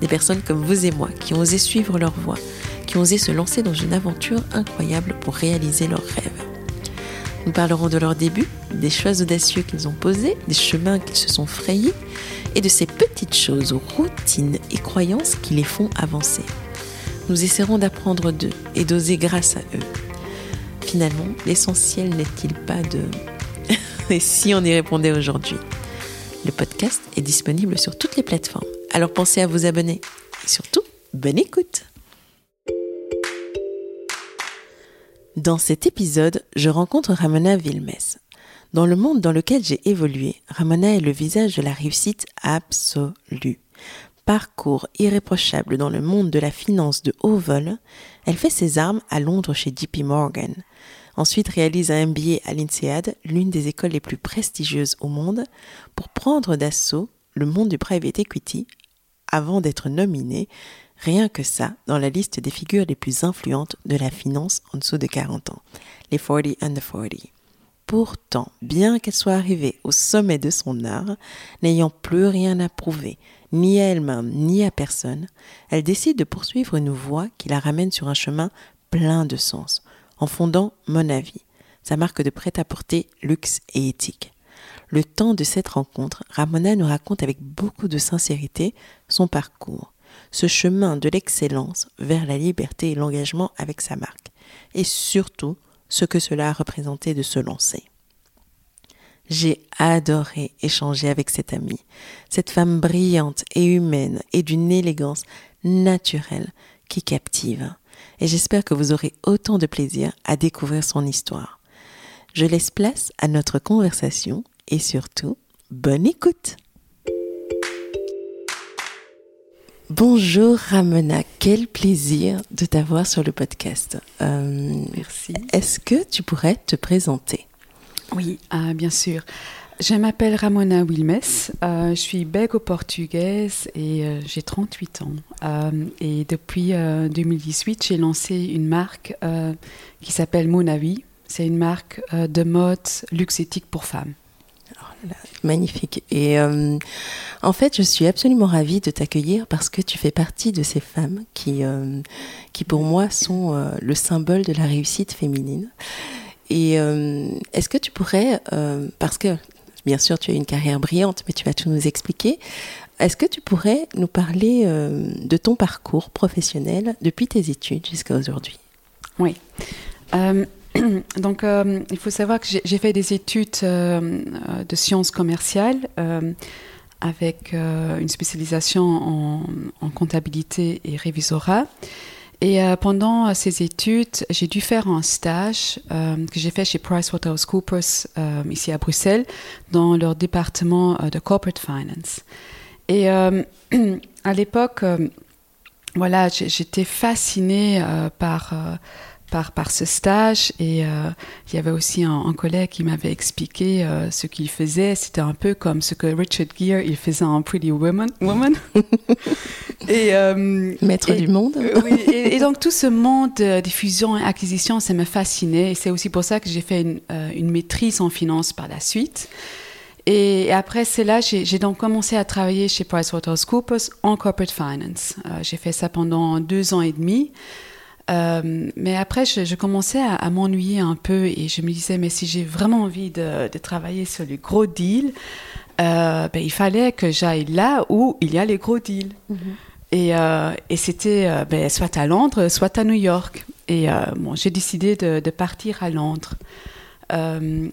Des personnes comme vous et moi qui ont osé suivre leur voie, qui ont osé se lancer dans une aventure incroyable pour réaliser leurs rêves. Nous parlerons de leurs débuts, des choix audacieux qu'ils ont posés, des chemins qu'ils se sont frayés et de ces petites choses, routines et croyances qui les font avancer. Nous essaierons d'apprendre d'eux et d'oser grâce à eux. Finalement, l'essentiel n'est-il pas de et si on y répondait aujourd'hui? Le podcast est disponible sur toutes les plateformes, alors pensez à vous abonner. Et surtout, bonne écoute Dans cet épisode, je rencontre Ramona Vilmes. Dans le monde dans lequel j'ai évolué, Ramona est le visage de la réussite absolue. Parcours irréprochable dans le monde de la finance de haut vol, elle fait ses armes à Londres chez JP Morgan. Ensuite réalise un MBA à l'INSEAD, l'une des écoles les plus prestigieuses au monde, pour prendre d'assaut le monde du private equity avant d'être nominée, rien que ça, dans la liste des figures les plus influentes de la finance en dessous de 40 ans, les 40 under 40. Pourtant, bien qu'elle soit arrivée au sommet de son art, n'ayant plus rien à prouver, ni à elle-même, ni à personne, elle décide de poursuivre une voie qui la ramène sur un chemin plein de sens, en fondant Mon Avis, sa marque de prêt-à-porter luxe et éthique. Le temps de cette rencontre, Ramona nous raconte avec beaucoup de sincérité son parcours, ce chemin de l'excellence vers la liberté et l'engagement avec sa marque, et surtout ce que cela a représenté de se lancer. J'ai adoré échanger avec cette amie, cette femme brillante et humaine et d'une élégance naturelle qui captive et j'espère que vous aurez autant de plaisir à découvrir son histoire. Je laisse place à notre conversation et surtout, bonne écoute. Bonjour Ramona, quel plaisir de t'avoir sur le podcast. Euh, Merci. Est-ce que tu pourrais te présenter? Oui, ah, bien sûr. Je m'appelle Ramona Wilmes, euh, je suis belgo-portugaise et euh, j'ai 38 ans. Et depuis 2018, j'ai lancé une marque qui s'appelle Monavi. C'est une marque de mode luxe éthique pour femmes. Magnifique. Et en fait, je suis absolument ravie de t'accueillir parce que tu fais partie de ces femmes qui, qui pour moi, sont le symbole de la réussite féminine. Et est-ce que tu pourrais, parce que Bien sûr, tu as une carrière brillante, mais tu vas tout nous expliquer. Est-ce que tu pourrais nous parler euh, de ton parcours professionnel depuis tes études jusqu'à aujourd'hui? Oui. Euh, donc, euh, il faut savoir que j'ai fait des études de sciences commerciales avec une spécialisation en, comptabilité et révisorat. Et euh, pendant euh, ces études, j'ai dû faire un stage euh, que j'ai fait chez PricewaterhouseCoopers ici à Bruxelles dans leur département de corporate finance. Et à l'époque, voilà, j'étais fascinée par par, par ce stage. Et euh, il y avait aussi un, collègue qui m'avait expliqué euh, ce qu'il faisait. C'était un peu comme ce que Richard Gere il faisait en Pretty Woman. woman. et, euh, Maître du monde. oui, et, donc tout ce monde de fusion et acquisition, ça me fascinait. Et c'est aussi pour ça que j'ai fait une, une, maîtrise en finance par la suite. Et après, c'est là, j'ai donc commencé à travailler chez PricewaterhouseCoopers en corporate finance. j'ai fait ça pendant deux ans et demi. Euh, mais après, je, commençais à, m'ennuyer un peu et je me disais, mais si j'ai vraiment envie de, travailler sur les gros deals, euh, ben, il fallait que j'aille là où il y a les gros deals. Mhm. Et, euh, et c'était ben, soit à Londres, soit à New York. Et bon, j'ai décidé de, de, partir à Londres.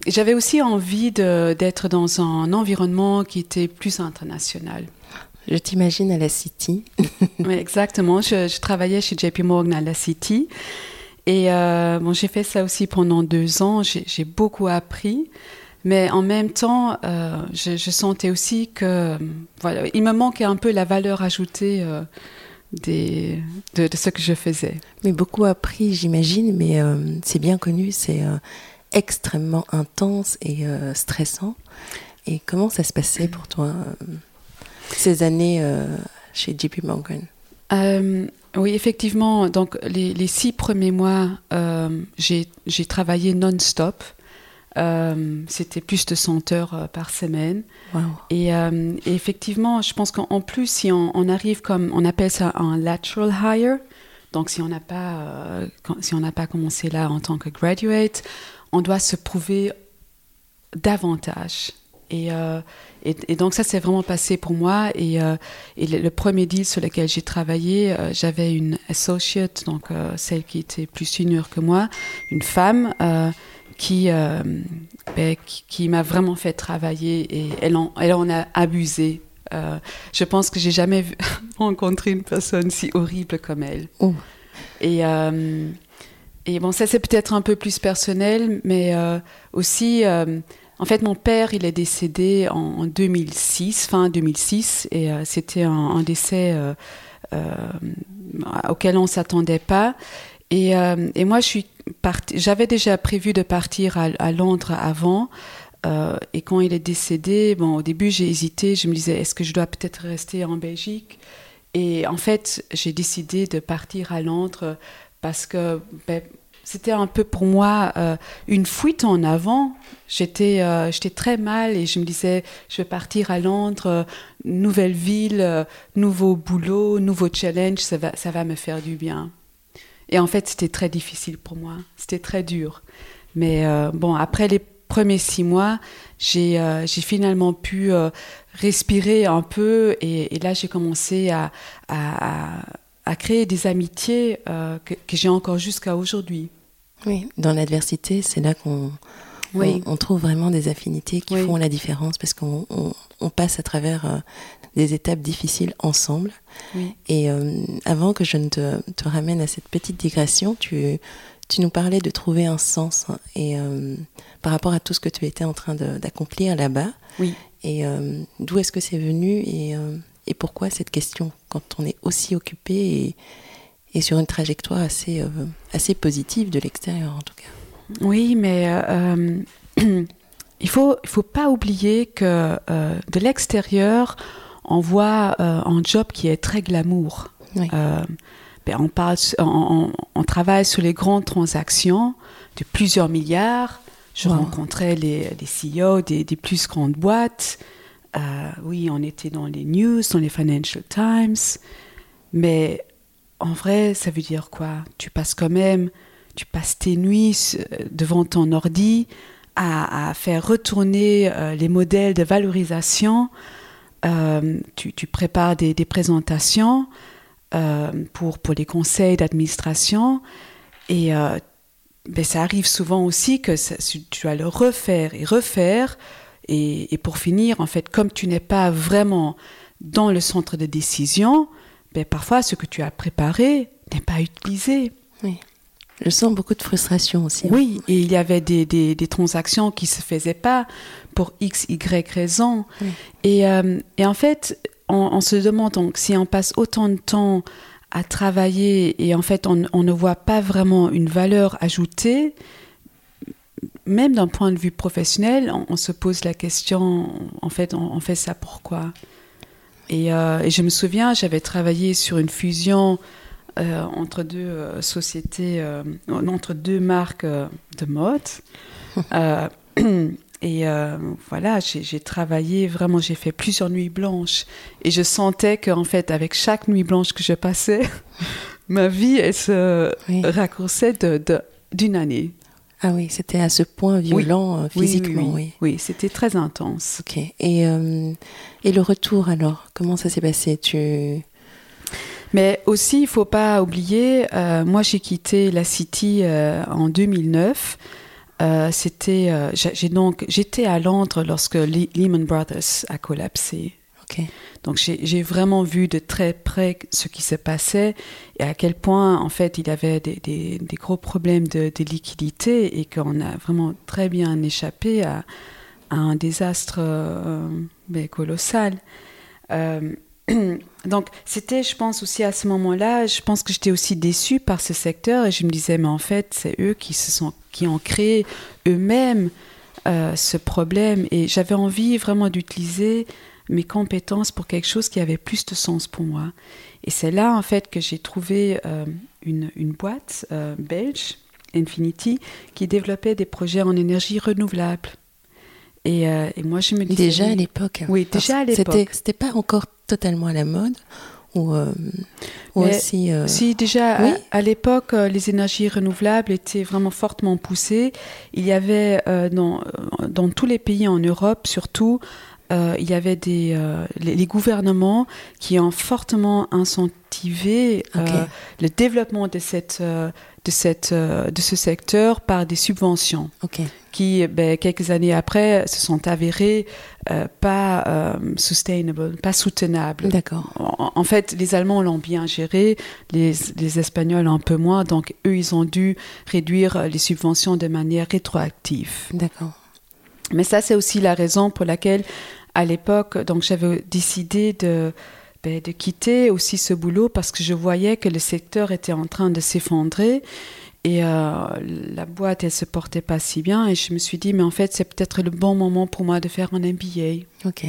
J'avais aussi envie d'être dans un environnement qui était plus international. Je t'imagine à la City. oui, exactement. Je, travaillais chez JP Morgan à la City. Et euh, bon, j'ai fait ça aussi pendant deux ans. J'ai beaucoup appris. Mais en même temps, euh, je, sentais aussi que voilà, il me manquait un peu la valeur ajoutée euh, des, de, ce que je faisais. Mais beaucoup appris, j'imagine, mais c'est bien connu, c'est extrêmement intense et stressant. Et comment ça se passait pour toi, ces années chez JP Morgan oui, effectivement. Donc, les, six premiers mois, euh, j'ai travaillé non-stop. Euh, c'était plus de 100 heures euh, par semaine. Et, effectivement, je pense qu'en plus, si on, arrive comme, on appelle ça un lateral hire, donc si on n'a pas, si on n'a pas commencé là en tant que graduate, on doit se prouver davantage. Et, et, donc ça s'est vraiment passé pour moi. Et, euh, le, premier deal sur lequel j'ai travaillé, euh, j'avais une associate, donc euh, celle qui était plus senior que moi, une femme qui, ben, qui, m'a vraiment fait travailler et elle en, elle en a abusé. je pense que j'ai jamais rencontré une personne si horrible comme elle. Oh. Et, et bon, ça c'est peut-être un peu plus personnel, mais aussi en fait, mon père, il est décédé en, 2006, fin 2006, et euh, c'était un, décès euh, euh, auquel on s'attendait pas. Et, moi, j'avais déjà prévu de partir à, Londres avant. et quand il est décédé, bon, au début, j'ai hésité. Je me disais, est-ce que je dois peut-être rester en Belgique? Et en fait, j'ai décidé de partir à Londres parce que ben, c'était un peu pour moi euh, une fuite en avant. J'étais, euh, j'étais très mal et je me disais, je vais partir à Londres, euh, nouvelle ville, nouveau boulot, nouveau challenge, ça va, ça va me faire du bien. Et en fait, c'était très difficile pour moi. C'était très dur. Mais bon, après les premiers six mois, j'ai, j'ai finalement pu respirer un peu et, là, j'ai commencé à, à, créer des amitiés que j'ai encore jusqu'à aujourd'hui. Oui, dans l'adversité, c'est là qu'on on, trouve vraiment des affinités qui font la différence parce qu'on on, passe à travers euh, des étapes difficiles ensemble. Et euh, avant que je ne te, te, ramène à cette petite digression, tu, tu nous parlais de trouver un sens hein, et euh, par rapport à tout ce que tu étais en train d'accomplir là-bas. Oui. Et d'où est-ce que c'est venu et, et pourquoi cette question quand on est aussi occupé et et sur une trajectoire assez, euh, assez positive de l'extérieur en tout cas. Oui, mais euh, il faut il faut pas oublier que euh, de l'extérieur, on voit un job qui est très glamour. Ben, on, parle, on, on, travaille sur les grandes transactions de plusieurs milliards. Je rencontrais les, les CEO des, des, plus grandes boîtes. oui, on était dans les news, dans les Financial Times. Mais en vrai, ça veut dire quoi? Tu passes quand même, tu passes tes nuits devant ton ordi à, faire retourner euh, les modèles de valorisation. Euh, tu, prépares des, présentations euh, pour, pour les conseils d'administration. Et ben, ça arrive souvent aussi que tu dois le refaire et refaire. Et, pour finir, en fait, comme tu n'es pas vraiment dans le centre de décision, ben, parfois ce que tu as préparé n'est pas utilisé. Oui. Je sens beaucoup de frustration aussi. Oui, et il y avait des, des, transactions qui ne se faisaient pas pour X, Y raison. Et, euh, et, en fait, on, se demande donc si on passe autant de temps à travailler et en fait on, on ne voit pas vraiment une valeur ajoutée, même d'un point de vue professionnel, on, se pose la question, en fait, on, on fait ça pourquoi euh, et, je me souviens, j'avais travaillé sur une fusion euh, entre deux euh, sociétés, entre deux marques de mode. et voilà, j'ai travaillé vraiment, j'ai fait plusieurs nuits blanches. Et je sentais qu'en fait, avec chaque nuit blanche que je passais, ma vie, elle se raccourcissait d'une année. Ah oui, c'était à ce point violent euh, physiquement, oui. Oui, c'était très intense. Ok. Et, euh, et le retour alors, comment ça s'est passé? Tu mais aussi, il faut pas oublier, euh, moi j'ai quitté la City en 2009. c'était, j'ai donc, j'étais à Londres lorsque Lehman Brothers a collapsé. Donc j'ai vraiment vu de très près ce qui se passait et à quel point en fait il avait des, gros problèmes de, liquidité et qu'on a vraiment très bien échappé à, un désastre euh, ben, colossal. Euh, donc, c'était, je pense aussi à ce moment-là, je pense que j'étais aussi déçue par ce secteur et je me disais, mais en fait, c'est eux qui ont créé eux-mêmes euh, ce problème et j'avais envie vraiment d'utiliser mes compétences pour quelque chose qui avait plus de sens pour moi. Et c'est là, en fait, que j'ai trouvé euh, une, une, boîte euh, belge, Infinity, qui développait des projets en énergie renouvelable. Et, et moi, je me disais... Déjà à l'époque. Oui, déjà à l'époque. C'était pas encore totalement à la mode ou, euh, aussi, euh, Si déjà à, l'époque les énergies renouvelables étaient vraiment fortement poussées, il y avait dans, dans tous les pays en Europe surtout il y avait des les, gouvernements qui ont fortement incentivé le développement de cette de cette de ce secteur par des subventions. Qui, ben, quelques années après, se sont avérés euh, pas euh, sustainable, pas soutenables. D'accord. En, fait, les Allemands l'ont bien géré, les, les, Espagnols un peu moins, donc eux, ils ont dû réduire les subventions de manière rétroactive. D'accord. Mais ça, c'est aussi la raison pour laquelle, à l'époque, donc j'avais décidé de ben, de quitter aussi ce boulot parce que je voyais que le secteur était en train de s'effondrer et euh, la boîte, elle se portait pas si bien. Et je me suis dit, mais en fait, c'est peut-être le bon moment pour moi de faire un MBA. Ok.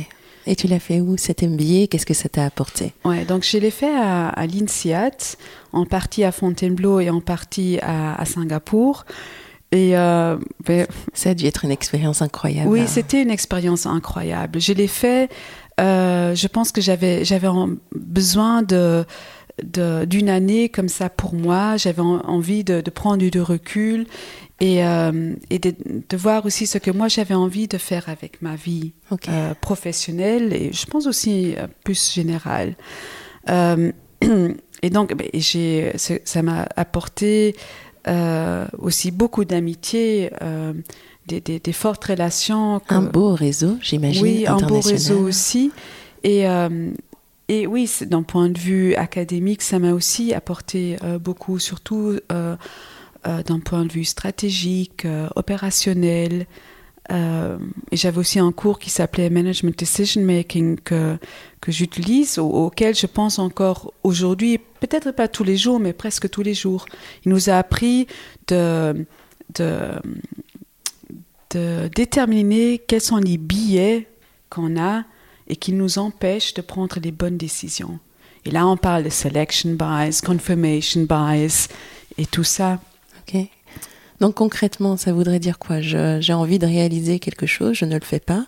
Et tu l'as fait où cet MBA Qu'est-ce que ça t'a apporté? Ouais, donc je l'ai fait à, à l'INSEAD, en partie à Fontainebleau et en partie à, Singapour. Et euh, ben, ça a dû être une expérience incroyable. Oui, c'était une expérience incroyable. Je l'ai fait. Euh, je pense que j'avais j'avais besoin de d'une année comme ça pour moi. J'avais envie de, prendre du recul et, euh, et de, voir aussi ce que moi j'avais envie de faire avec ma vie euh, professionnelle et je pense aussi euh, plus générale. et donc, ben, ça m'a apporté aussi beaucoup d'amitié. Des, des, fortes relations. Un beau réseau, j'imagine. Oui, un beau réseau aussi. Et, et oui, d'un point de vue académique, ça m'a aussi apporté euh, beaucoup, surtout euh, euh, d'un point de vue stratégique, opérationnel. Et j'avais aussi un cours qui s'appelait Management Decision Making que, que j'utilise, auquel je pense encore aujourd'hui, peut-être pas tous les jours, mais presque tous les jours. Il nous a appris de, de, de déterminer quels sont les billets qu'on a et qui nous empêche de prendre les bonnes décisions. Et là, on parle de selection bias, confirmation bias et tout ça. Ok. Donc concrètement, ça voudrait dire quoi? J'ai envie de réaliser quelque chose, je ne le fais pas,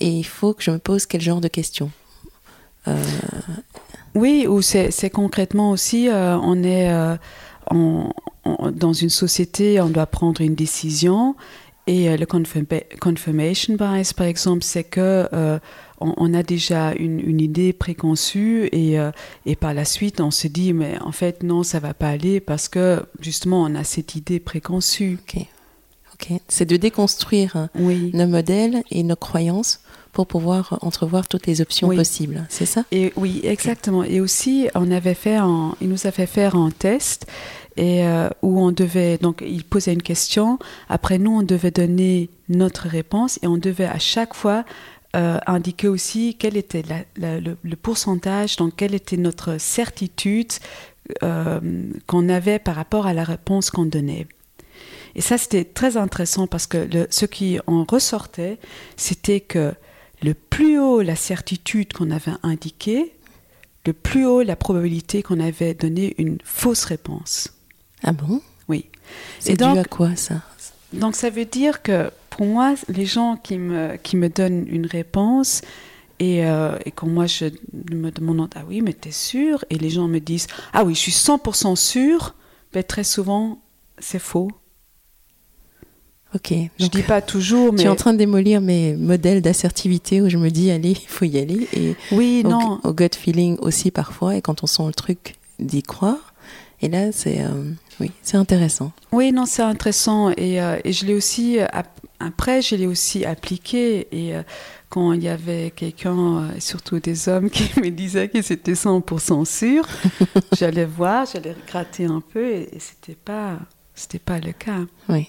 et il faut que je me pose quel genre de questions. Euh, Oui, ou c'est concrètement aussi, euh, on est euh, dans une société, on doit prendre une décision, et le confirmation bias, par exemple, c'est que on, a déjà une, idée préconçue et, euh, et, par la suite on se dit mais en fait non ça va pas aller parce que justement on a cette idée préconçue. Ok. C'est de déconstruire hein, nos modèles et nos croyances pour pouvoir entrevoir toutes les options possibles, c'est ça? Et oui, exactement. Et aussi on avait fait, il nous a fait faire un test et euh, où on devait donc il posait une question. Après nous on devait donner notre réponse et on devait à chaque fois euh, indiquait aussi quel était le, pourcentage, donc quelle était notre certitude euh, qu'on avait par rapport à la réponse qu'on donnait. Et ça, c'était très intéressant parce que ce qui en ressortait, c'était que le plus haut la certitude qu'on avait indiquée, le plus haut la probabilité qu'on avait donné une fausse réponse. Ah bon? Oui. C'est dû à quoi ça? Donc ça veut dire que pour moi, les gens qui me, qui me donnent une réponse, et, euh, et, quand moi je me demande ah oui mais t'es sûr et les gens me disent ah oui je suis 100% sûr ben, très souvent c'est faux. Ok je dis pas toujours mais tu es en train de démolir mes modèles d'assertivité où je me dis allez il faut y aller. Et oui non. au gut feeling aussi parfois et quand on sent le truc d'y croire. Et là c'est euh, oui c'est intéressant oui non c'est intéressant et, euh, et je l'ai aussi après, je l'ai aussi appliqué et euh, quand il y avait quelqu'un, euh, surtout des hommes, qui me disaient qu'ils étaient 100% sûrs, j'allais voir, j'allais gratter un peu et, et c'était pas, c'était pas le cas. Oui.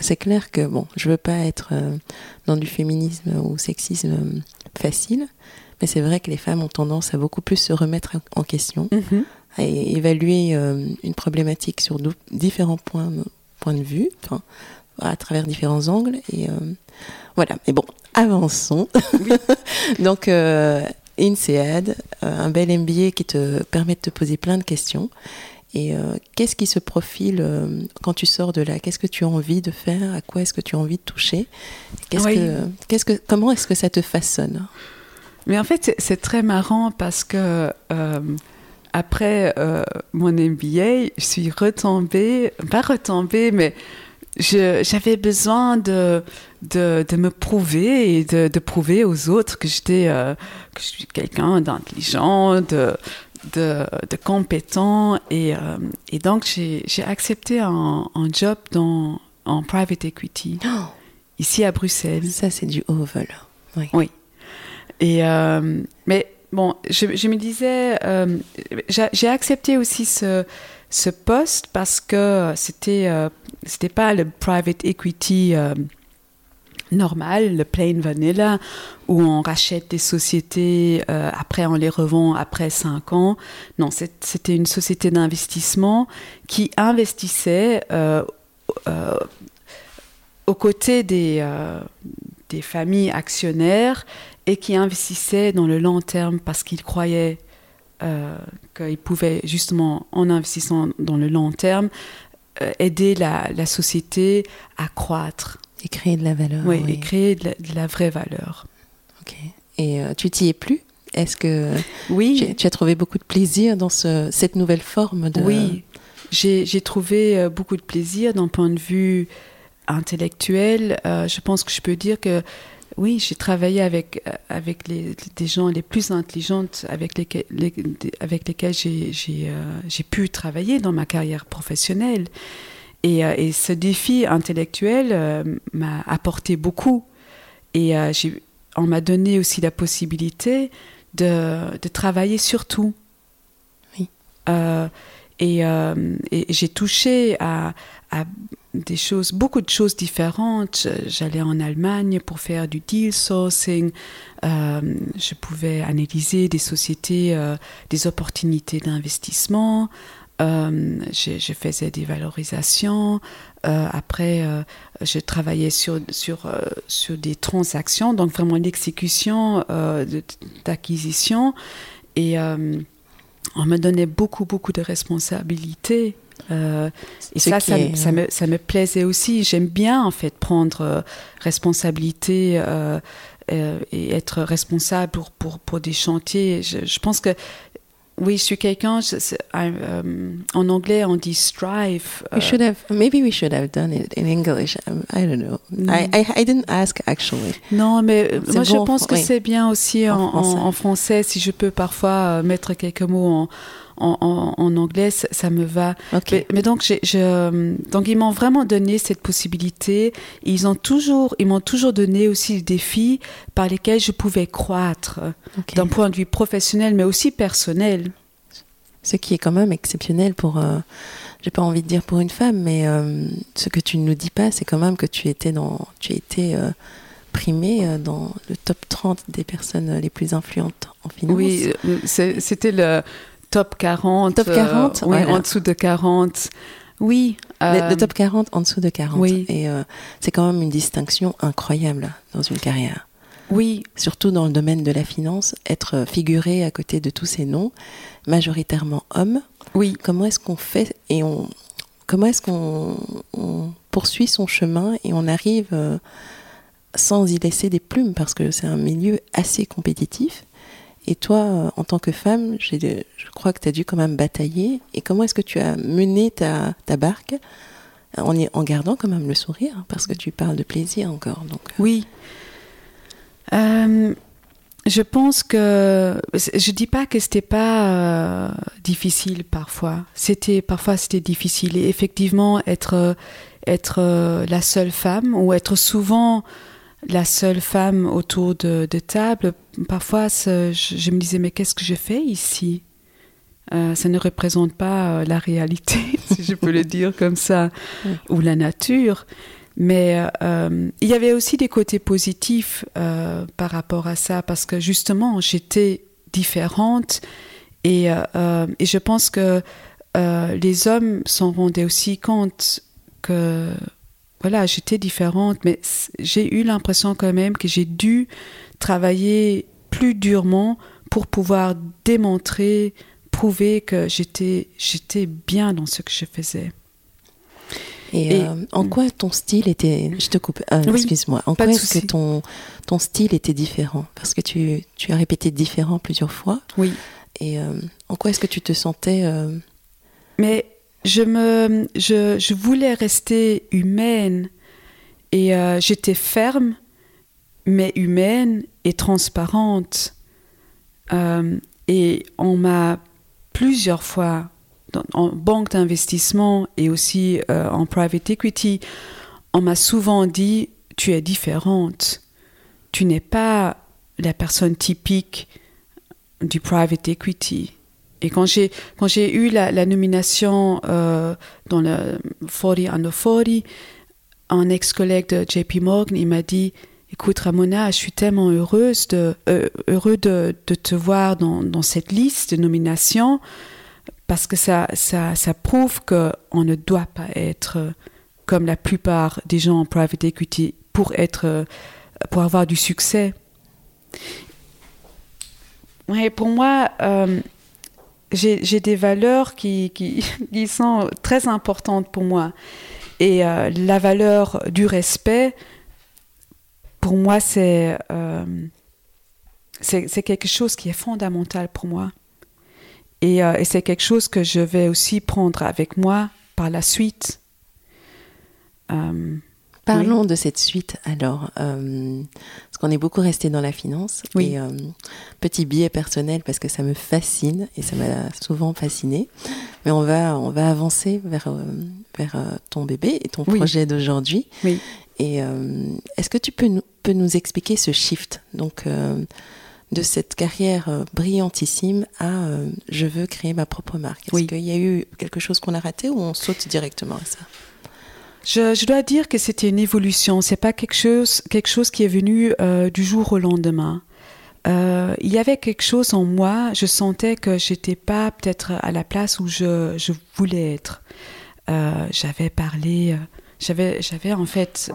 C'est clair que bon, je veux pas être euh, dans du féminisme ou sexisme facile, Mais c'est vrai que les femmes ont tendance à beaucoup plus se remettre en question, Mhm. À évaluer euh, une problématique sur différents points, points de vue, enfin, à travers différents angles. Et euh, voilà. Mais bon, avançons. Donc, euh, INSEAD, euh, un bel MBA qui te permet de te poser plein de questions. Et euh, qu'est-ce qui se profile euh, quand tu sors de là? Qu'est-ce que tu as envie de faire? À quoi est-ce que tu as envie de toucher? Qu'est-ce Oui. que, qu'est-ce que, Comment est-ce que ça te façonne? Mais en fait, c'est- c'est très marrant parce que euh, après euh, mon MBA, je suis retombée, pas retombée, mais j'avais besoin de, de, de me prouver et de, de prouver aux autres que j'étais, euh, que je suis quelqu'un d'intelligent, de, de, de compétent. Et, euh, et donc, j'ai accepté un, un job dans, en private equity, Oh, ici à Bruxelles. Ça, c'est du haut vol. Et euh, mais bon, je, me disais, euh, j'ai accepté aussi ce, poste parce que c'était euh, pas le private equity euh, normal, le plain vanilla, où on rachète des sociétés, euh, après on les revend après cinq ans. Non, c'était une société d'investissement qui investissait aux côtés des, des familles actionnaires et qui investissait dans le long terme parce qu'ils croyaient euh, qu'ils pouvaient justement, en investissant dans le long terme, euh, aider la, la société à croître Et créer de la valeur. oui, oui. et créer de la, de la vraie valeur. Ok. Et euh, tu t'y es plus? Est-ce que Oui, tu, tu as trouvé beaucoup de plaisir dans ce, cette nouvelle forme de... oui. J'ai trouvé euh, beaucoup de plaisir d'un point de vue intellectuel. Je pense que je peux dire que oui, j'ai travaillé avec, euh, avec les, des gens les plus intelligentes avec lesquels, les- avec lesquels j'ai j'ai, euh, j'ai pu travailler dans ma carrière professionnelle. Et, euh, et ce défi intellectuel euh, m'a apporté beaucoup. Et j'ai- on m'a donné aussi la possibilité de, de travailler sur tout. Oui. Et, et j'ai touché à, à des choses, beaucoup de choses différentes. J'allais en Allemagne pour faire du deal sourcing. Euh, je pouvais analyser des sociétés, euh, des opportunités d'investissement. Euh, je, je faisais des valorisations. Après, je travaillais sur, sur, sur des transactions, donc vraiment l'exécution d'acquisition. Et on me donnait beaucoup, beaucoup de responsabilités. Euh, et ça, ça, me- est- ça me, ça me plaisait aussi. J'aime bien, en fait, prendre euh, responsabilité euh, et être responsable pour, pour, pour des chantiers. Je, je pense que, oui, je suis quelqu'un, um, en anglais, on dit strive. We should have, maybe we should have done it in English. Um, I don't know. Mm. I, I, I didn't ask actually. Non, mais moi je bon pense que oui. c'est bien aussi En français. en français. Si je peux parfois mettre quelques mots en, en, en- en anglais, ça, ça me va. Mais, mais donc, j'ai- je, donc ils m'ont vraiment donné cette possibilité. Ils ont toujours, ils m'ont toujours donné aussi des défis par lesquels je pouvais croître d'un point de vue professionnel, mais aussi personnel. Ce qui est quand même exceptionnel pour, euh, j'ai pas envie de dire pour une femme, mais euh, ce que tu ne nous dis pas, c'est quand même que tu étais dans, tu étais euh, primée euh, dans le top 30 des personnes les plus influentes en finance. Oui, euh, c'était le top 40. Top 40, euh, oui, voilà. en dessous de 40. Oui. Le, euh, le top 40 en dessous de 40. oui. Et euh, c'est quand même une distinction incroyable dans une carrière. Oui, Surtout dans le domaine de la finance, être figuré à côté de tous ces noms, majoritairement hommes. oui. Comment est-ce qu'on fait et on comment est-ce qu'on on poursuit son chemin et on arrive euh, sans y laisser des plumes? Parce que c'est un milieu assez compétitif. Et toi, euh, en tant que femme, je crois que tu as dû quand même batailler. Et comment est-ce que tu as mené ta, barque en, y- en gardant quand même le sourire Parce que tu parles de plaisir encore. Donc, euh, Oui. Euh, je pense que je dis pas que c'était pas euh, difficile parfois. C'était parfois c'était difficile et effectivement être être euh, la seule femme ou être souvent la seule femme autour de, de table. Parfois, je, je me disais mais qu'est-ce que je fais ici? Euh, Ça ne représente pas euh, la réalité, si je peux le dire comme ça, Oui. ou la nature. Mais il y avait aussi des côtés positifs par rapport à ça, parce que justement, j'étais différente et, et, je pense que les hommes s'en rendaient aussi compte que voilà, j'étais différente, mais j'ai eu l'impression quand même que j'ai dû travailler plus durement pour pouvoir démontrer, prouver que j'étais, j'étais bien dans ce que je faisais. Et, euh, en quoi ton style était. Je te coupe, euh, excuse-moi. En quoi est-ce que ton, ton style était différent? Parce que tu, tu as répété différent plusieurs fois. Oui. Et euh, en quoi est-ce que tu te sentais. Mais je, me, je, je voulais rester humaine et j'étais ferme, mais humaine et transparente. et on m'a plusieurs fois en banque d'investissement et aussi euh, en private equity, on m'a souvent dit tu es différente. Tu n'es pas la personne typique du private equity. Et quand j'ai quand j'ai eu la, nomination euh, dans le 40 under 40, un ex-collègue de JP Morgan, il m'a dit Écoute, Ramona, je suis tellement heureuse euh, heureux de, te voir dans, cette liste de nominations parce que ça, ça, ça prouve qu'on ne doit pas être comme la plupart des gens en private equity pour, être, pour avoir du succès. Ouais, pour moi, euh, j'ai des valeurs qui, qui, qui, sont très importantes pour moi. Et euh, la valeur du respect, pour moi, c'est euh, quelque chose qui est fondamental pour moi. Euh, et, c'est quelque chose que je vais aussi prendre avec moi par la suite. Euh, Parlons de cette suite alors, euh, parce qu'on est beaucoup resté dans la finance. Oui. Et, petit billet personnel parce que ça me fascine et ça m'a souvent fasciné. Mais on va, on va avancer vers, vers ton bébé et ton projet d'aujourd'hui. Oui. Et est-ce que tu peux nous, peux nous expliquer ce shift Donc, de cette carrière euh, brillantissime à euh, je veux créer ma propre marque? Est-ce qu'il y a eu quelque chose qu'on a raté ou on saute directement à ça? Je, dois dire que c'était une évolution. C'est pas quelque chose, quelque chose qui est venu euh, du jour au lendemain. il y avait quelque chose en moi. Je sentais que j'étais pas peut-être à la place où je, je voulais être. j'avais parlé, j'avais, j'avais en fait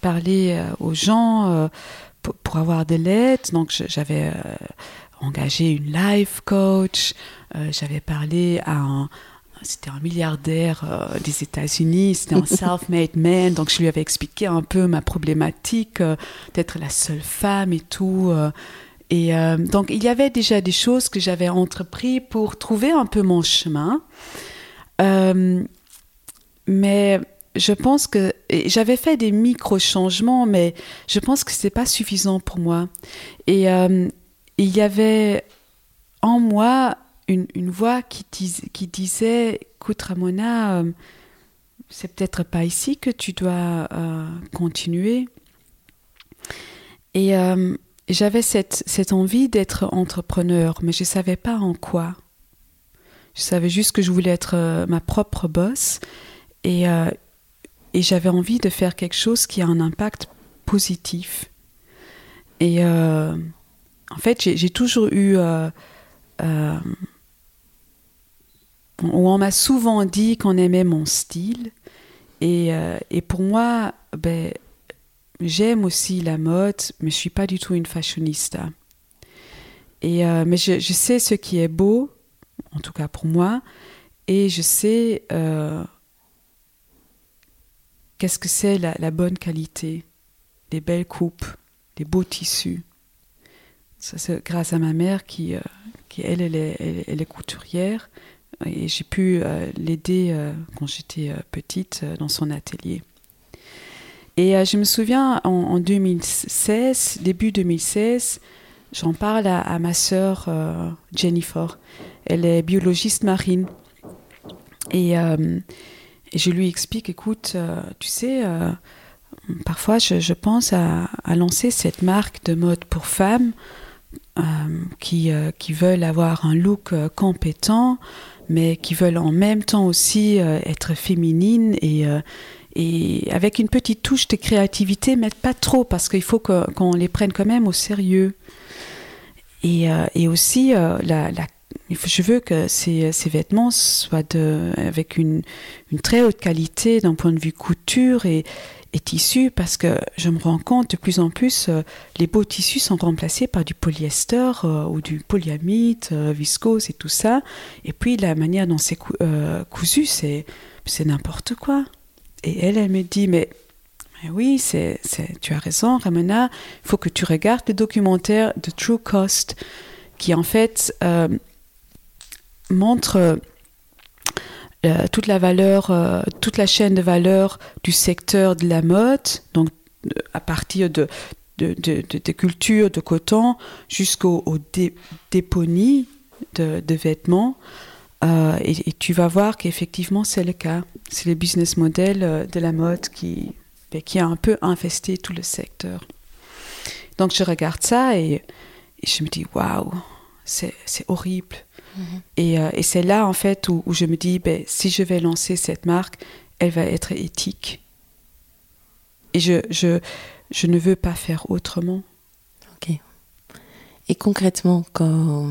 parlé aux gens pour, avoir de l'aide. Donc j'avais euh, engagé une life coach, euh, j'avais parlé à un, c'était un milliardaire euh, des États-Unis, c'était un self-made man, donc je lui avais expliqué un peu ma problématique d'être la seule femme et tout. et donc il y avait déjà des choses que j'avais entrepris pour trouver un peu mon chemin. mais je pense que j'avais fait des micro-changements, mais je pense que ce n'était pas suffisant pour moi. Et euh, il y avait en moi une, voix qui, disait, écoute Ramona, euh, c'est peut-être pas ici que tu dois euh, continuer. Et j'avais cette, envie d'être entrepreneur, mais je ne savais pas en quoi. Je savais juste que je voulais être ma propre boss. Et j'avais envie de faire quelque chose qui a un impact positif. Et euh, en fait, j'ai toujours eu... Euh, euh, on m'a souvent dit qu'on aimait mon style. Et, et pour moi, ben, j'aime aussi la mode, mais je suis pas du tout une fashionista. Et, mais je, sais ce qui est beau, en tout cas pour moi, et je sais Qu'est-ce que c'est la, bonne qualité, les belles coupes, les beaux tissus Ça, c'est grâce à ma mère qui, euh, qui elle, elle est, elle, est, couturière et j'ai pu euh, l'aider euh, quand j'étais petite dans son atelier. Et je me souviens en, 2016, début 2016, j'en parle à, ma sœur Jennifer. Elle est biologiste marine. Et je lui explique, écoute, euh, tu sais, euh, parfois je, pense à, lancer cette marque de mode pour femmes euh, qui veulent avoir un look compétent, mais qui veulent en même temps aussi être féminines et, et avec une petite touche de créativité, mais pas trop, parce qu'il faut qu'on les prenne quand même au sérieux. Et, euh, et aussi, euh, la, je veux que ces, ces vêtements soient de, avec une, une très haute qualité d'un point de vue couture et, et tissu, parce que je me rends compte de plus en plus, euh, les beaux tissus sont remplacés par du polyester euh, ou du polyamide, euh, viscose et tout ça. Et puis la manière dont c'est cou cousu, c'est n'importe quoi. Et elle, elle me dit, mais mais oui, c'est, tu as raison, Ramona. Il faut que tu regardes le documentaire de True Cost, qui en fait montre euh, toute la valeur, euh, toute la chaîne de valeur du secteur de la mode, donc à partir de, cultures de coton jusqu'au dé, déponie de, vêtements. Et, et, tu vas voir qu'effectivement c'est le cas. C'est le business model de la mode qui, qui a un peu infesté tout le secteur. Donc je regarde ça et, et je me dis waouh, c'est horrible. Et, euh, et c'est là en fait où, où, je me dis ben, si je vais lancer cette marque, elle va être éthique. Et je, je, je ne veux pas faire autrement. Ok. Et concrètement, quand,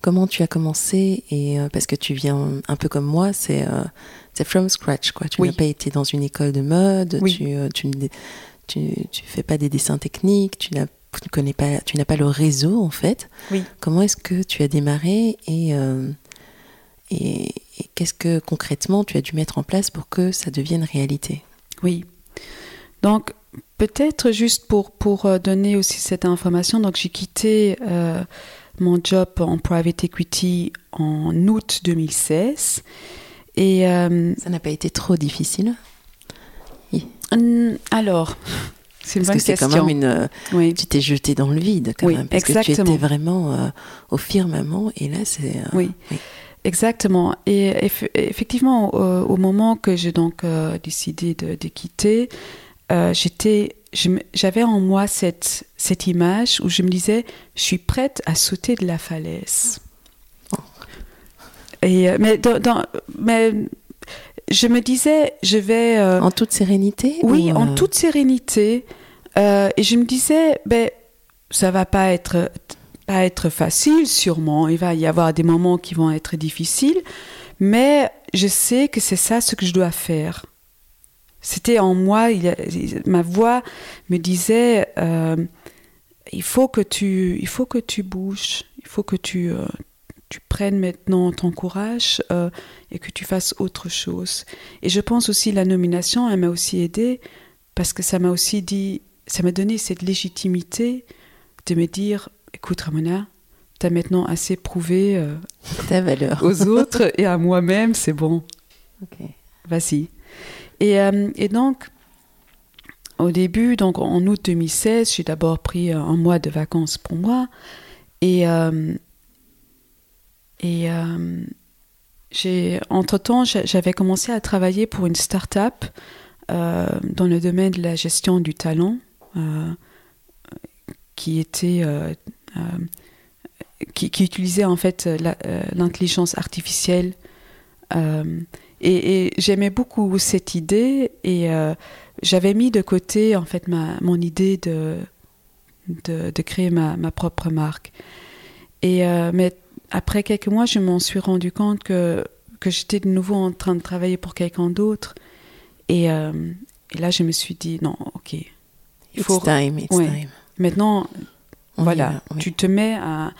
comment tu as commencé et euh, parce que tu viens un peu comme moi, c'est euh, from scratch quoi. Tu oui. n'as pas été dans une école de mode, oui. tu, tu, tu, tu fais pas des dessins techniques, tu n'as tu connais pas, tu n'as pas le réseau en fait. Oui. Comment est-ce que tu as démarré et, euh, et, et qu'est-ce que concrètement tu as dû mettre en place pour que ça devienne réalité? Oui. Donc peut-être juste pour, pour euh, donner aussi cette information, donc j'ai quitté euh, mon job en private equity en août 2016 et euh, ça n'a pas été trop difficile? Oui. Alors. C'est une parce bonne que c'est quand même une. Oui. Tu t'es jeté dans le vide quand oui, même. Parce exactement. que tu étais vraiment euh, au firmament et là c'est. Euh, oui. oui. Exactement. Et eff effectivement, au, au, moment que j'ai donc euh, décidé de, de quitter, j'étais, j'avais en moi cette, cette image où je me disais, je suis prête à sauter de la falaise. Oh. Et, mais, dans, dans, mais je me disais, je vais... Euh, en toute sérénité Oui, ou, en toute sérénité. Euh, et je me disais, ben, ça va pas être, pas être facile, sûrement. Il va y avoir des moments qui vont être difficiles. Mais je sais que c'est ça ce que je dois faire. C'était en moi, il ma voix me disait, euh, il, faut que tu, il faut que tu bouges, il faut que tu, euh, tu prennes maintenant ton courage euh, et que tu fasses autre chose. Et je pense aussi la nomination, elle m'a aussi aidé parce que ça m'a aussi dit, ça m'a donné cette légitimité de me dire, écoute Ramona, tu as maintenant assez prouvé euh, ta valeur aux autres et à moi-même, c'est bon. Okay. Vas-y. Et, euh, et, donc, au début, donc en août 2016, j'ai d'abord pris un mois de vacances pour moi. Et, euh, et euh, entre-temps, j'avais commencé à travailler pour une start-up euh, dans le domaine de la gestion du talent, euh, qui était qui, utilisait en fait l'intelligence artificielle. et, et j'aimais beaucoup cette idée et j'avais mis de côté en fait ma, mon idée de, de, de créer ma, ma, propre marque. Et, mais après quelques mois, je m'en suis rendu compte que, que j'étais de nouveau en train de travailler pour quelqu'un d'autre. Et, euh, et, là, je me suis dit, non, ok. Il it's faut... time, it's ouais. time. Maintenant, On voilà, va, oui. tu te mets à,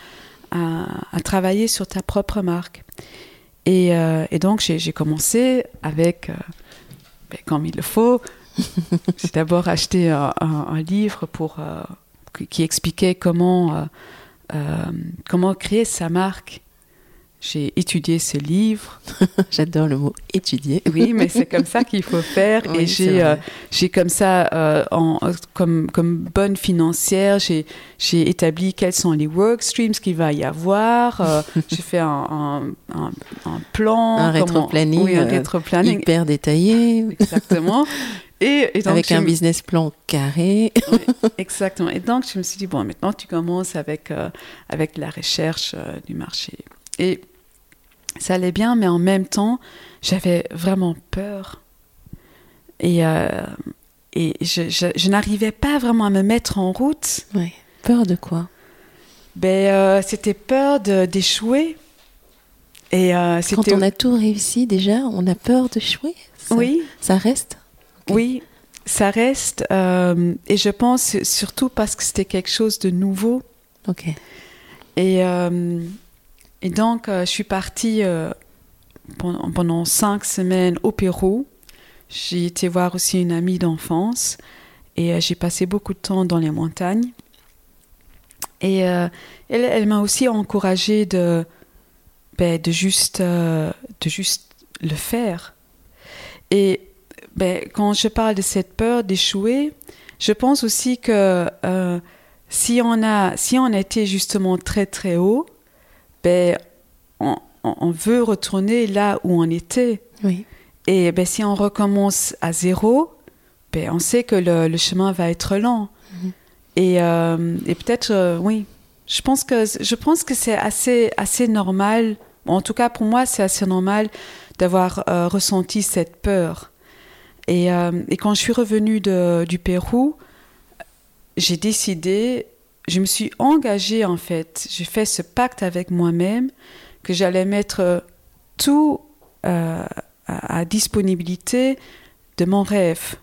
à, à, travailler sur ta propre marque. Et, euh, et donc, j'ai commencé avec, euh, ben, comme il le faut, j'ai d'abord acheté un, un, un, livre pour, euh, qui expliquait comment comment créer sa marque. J'ai étudié ce livre. J'adore le mot étudier. Oui, mais c'est comme ça qu'il faut faire. Oui, et j'ai, euh, j'ai comme ça, euh, en, comme, comme bonne financière, j'ai, j'ai établi quels sont les work streams qu'il va y avoir. Euh, j'ai fait un, un, un, un plan. Un rétro-planning. Oui, un rétro-planning. Hyper détaillé. Exactement. Et, et donc, avec un business plan carré. oui, exactement. Et donc, je me suis dit, bon, maintenant, tu commences avec, euh, avec la recherche euh, du marché. Et ça allait bien, mais en même temps, j'avais vraiment peur. et, et je, je, n'arrivais pas vraiment à me mettre en route. Ouais. Peur de quoi? Ben, C'était peur d'échouer. Et Quand on a tout réussi déjà, on a peur d'échouer Oui. Ça reste? Oui, ça reste. et je pense surtout parce que c'était quelque chose de nouveau. Ok. Et, et donc, je suis partie pendant, cinq semaines au Pérou. J'ai été voir aussi une amie d'enfance et euh, j'ai passé beaucoup de temps dans les montagnes. Et euh, elle, m'a aussi encouragée de, ben, de, juste, euh, le faire. Et ben, quand je parle de cette peur d'échouer, je pense aussi que si, on a, si on été justement très très haut, ben, on, on veut retourner là où on était. Oui. Et ben, si on recommence à zéro, ben, on sait que le, chemin va être lent. Mhm. Et, euh, et peut-être, euh, oui, je pense que, je pense que c'est assez, assez normal, en tout cas pour moi, c'est assez normal d'avoir euh, ressenti cette peur. Et, et, quand je suis revenue de, du Pérou, j'ai décidé, je me suis engagée en fait, j'ai fait ce pacte avec moi-même que j'allais mettre euh, tout euh, à, disponibilité de mon rêve.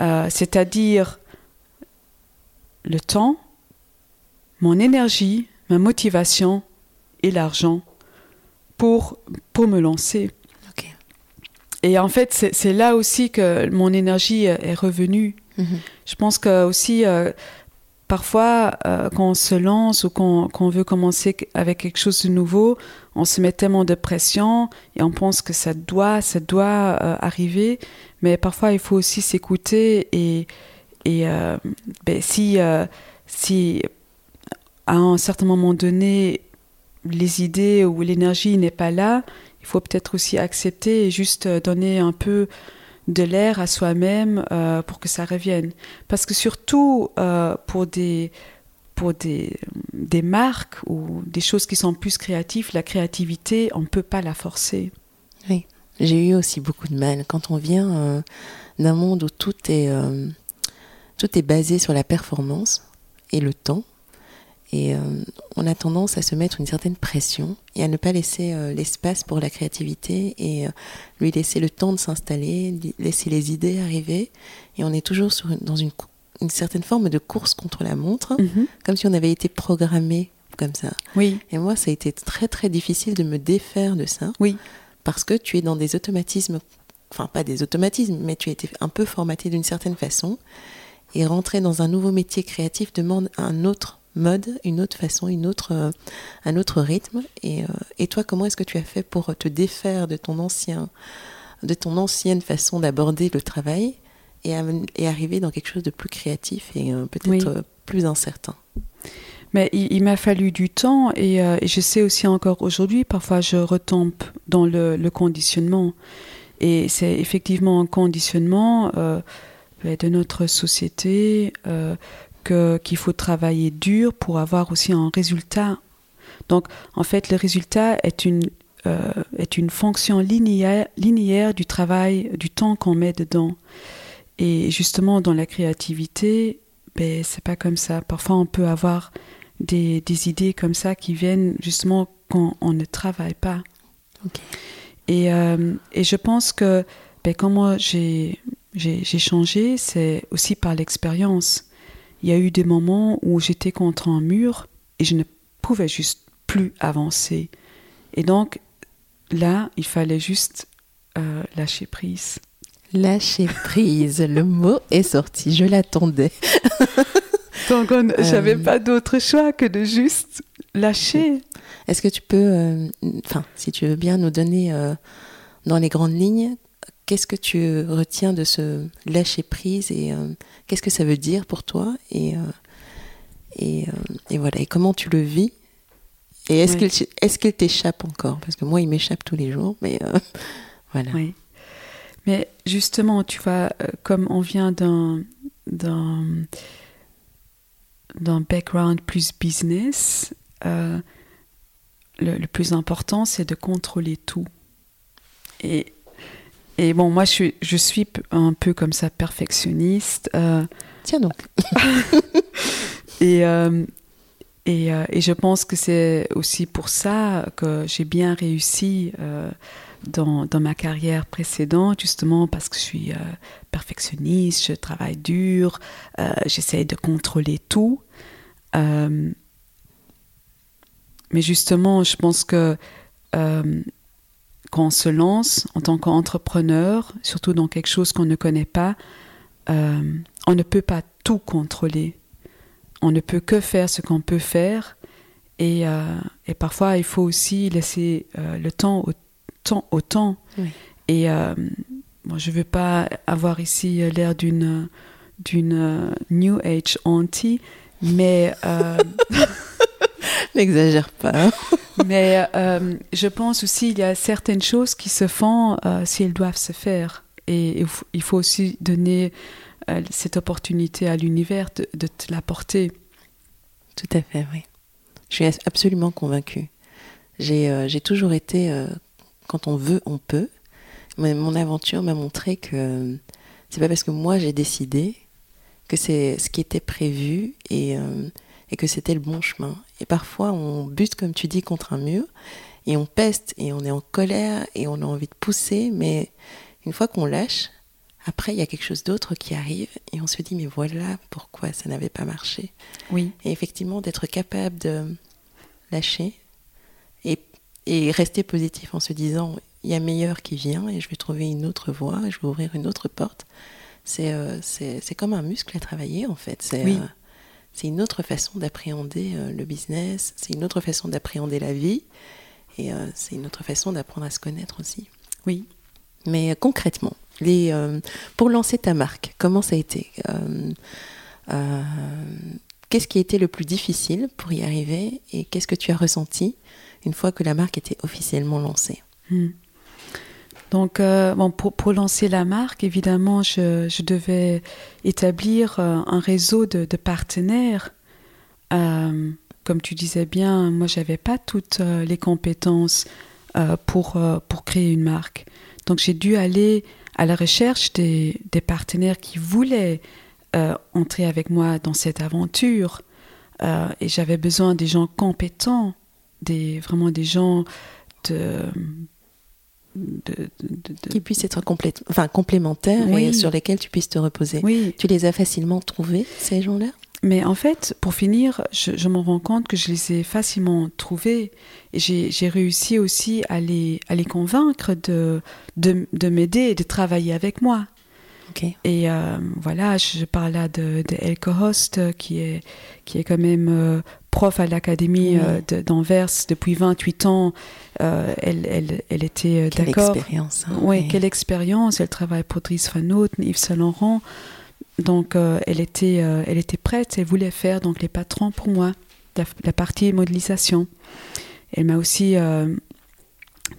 Euh, c'est-à-dire le temps, mon énergie, ma motivation et l'argent pour, pour me lancer. Et en fait, c'est là aussi que mon énergie est revenue. Mhm. Je pense que aussi, parfois, euh, quand on se lance ou qu'on veut commencer avec quelque chose de nouveau, on se met tellement de pression et on pense que ça doit, ça doit euh, arriver. Mais parfois, il faut aussi s'écouter et, et euh, ben, si, si à un certain moment donné, les idées ou l'énergie n'est pas là, il faut peut-être aussi accepter et juste donner un peu de l'air à soi-même euh, pour que ça revienne. Parce que surtout euh, pour, des, pour des, des marques ou des choses qui sont plus créatives, la créativité, on ne peut pas la forcer. Oui, j'ai eu aussi beaucoup de mal. Quand on vient euh, d'un monde où tout est, tout est basé sur la performance et le temps, et on a tendance à se mettre une certaine pression et à ne pas laisser euh, l'espace pour la créativité et euh, lui laisser le temps de s'installer, laisser les idées arriver. Et on est toujours sur dans une, une, certaine forme de course contre la montre, mhm. comme si on avait été programmé comme ça. Oui. Et moi, ça a été très très difficile de me défaire de ça. Oui. Parce que tu es dans des automatismes, enfin pas des automatismes, mais tu as été un peu formaté d'une certaine façon. Et rentrer dans un nouveau métier créatif demande un autre mode, une autre façon, une autre, euh, un autre rythme. Et, euh, et toi, comment est-ce que tu as fait pour te défaire de ton ancien, de ton ancienne façon d'aborder le travail et, et, arriver dans quelque chose de plus créatif et euh, peut-être plus incertain? Mais il, m'a fallu du temps et, et, je sais aussi encore aujourd'hui, parfois je retombe dans le, le conditionnement. Et c'est effectivement un conditionnement de notre société, qu'il faut travailler dur pour avoir aussi un résultat. Donc, en fait, le résultat est une, euh, est une fonction linéaire, linéaire du travail, du temps qu'on met dedans. Et justement, dans la créativité, ben, c'est pas comme ça. Parfois, on peut avoir des, des, idées comme ça qui viennent justement quand on ne travaille pas. Et, euh, et, je pense que ben, comment j'ai changé, c'est aussi par l'expérience il y a eu des moments où j'étais contre un mur et je ne pouvais juste plus avancer. Et donc, là, il fallait juste euh, lâcher prise. Lâcher prise, le mot est sorti, je l'attendais. donc, j'avais euh, pas d'autre choix que de juste lâcher. Est-ce que tu peux, euh, enfin, si tu veux bien nous donner dans les grandes lignes, qu'est-ce que tu retiens de ce lâcher prise et Qu'est-ce que ça veut dire pour toi et, euh, et, euh, et, voilà. Et comment tu le vis Et est-ce qu'il est qu'il t'échappe encore? Parce que moi, il m'échappe tous les jours, mais euh, voilà. Oui. Mais justement, tu vois, comme on vient d'un background plus business, le, le, plus important, c'est de contrôler tout. Et Et bon, moi, je suis, je suis un peu comme ça, perfectionniste. Euh, Tiens donc. et, euh, et, euh, et, je pense que c'est aussi pour ça que j'ai bien réussi dans, dans, ma carrière précédente, justement parce que je suis perfectionniste, je travaille dur, j'essaie de contrôler tout. mais justement, je pense que quand on se lance en tant qu'entrepreneur, surtout dans quelque chose qu'on ne connaît pas, euh, on ne peut pas tout contrôler. On ne peut que faire ce qu'on peut faire. Et, euh, et, parfois, il faut aussi laisser euh, le temps au temps. Au temps. Et bon, je ne veux pas avoir ici l'air d'une d'une New Age auntie, mais N'exagère pas. Mais euh, je pense aussi qu'il y a certaines choses qui se font euh, si elles doivent se faire. Et il faut aussi donner euh, cette opportunité à l'univers de, de, te l'apporter. Tout à fait, oui. Je suis absolument convaincue. J'ai toujours été, quand on veut, on peut. Mais mon aventure m'a montré que c'est pas parce que moi j'ai décidé que c'est ce qui était prévu et et que c'était le bon chemin. Et parfois, on bute, comme tu dis, contre un mur, et on peste, et on est en colère, et on a envie de pousser, mais une fois qu'on lâche, après, il y a quelque chose d'autre qui arrive, et on se dit, mais voilà pourquoi ça n'avait pas marché. Oui. Et effectivement, d'être capable de lâcher et, et rester positif en se disant, il y a meilleur qui vient, et je vais trouver une autre voie, je vais ouvrir une autre porte. C'est euh, comme un muscle à travailler, en fait. C'est oui. Euh, c'est une autre façon d'appréhender euh, le business, c'est une autre façon d'appréhender la vie, et euh, c'est une autre façon d'apprendre à se connaître aussi. Oui. Mais euh, concrètement, les, pour lancer ta marque, comment ça a été Qu'est-ce qui a été le plus difficile pour y arriver et qu'est-ce que tu as ressenti une fois que la marque était officiellement lancée? Hmm. Donc, euh, pour, lancer la marque, évidemment, je, devais établir euh, un réseau de, partenaires. Euh, comme tu disais bien, moi, j'avais pas toutes les compétences pour, pour créer une marque. Donc, j'ai dû aller à la recherche des, des partenaires qui voulaient entrer avec moi dans cette aventure. et j'avais besoin des gens compétents, des, vraiment des gens de de, qui puissent être enfin, complémentaires et sur lesquels tu puisses te reposer. Oui. Tu les as facilement trouvés, ces gens-là? Mais en fait, pour finir, je, je m'en rends compte que je les ai facilement trouvés et j'ai réussi aussi à les, à les convaincre de, de, de m'aider et de travailler avec moi. Okay. Et euh, voilà, je parle là de, de Elke Host, qui est, qui est quand même euh, prof à l'Académie oui. euh, d'Anvers depuis 28 ans. Euh, elle, elle, elle était d'accord. Quelle expérience. Hein, oui, quelle expérience. Elle travaille pour Dries Van Noten, Yves Saint Laurent. Donc, euh, elle, était, euh, elle était prête. Elle voulait faire donc, les patrons pour moi, la, la partie modélisation. Elle m'a aussi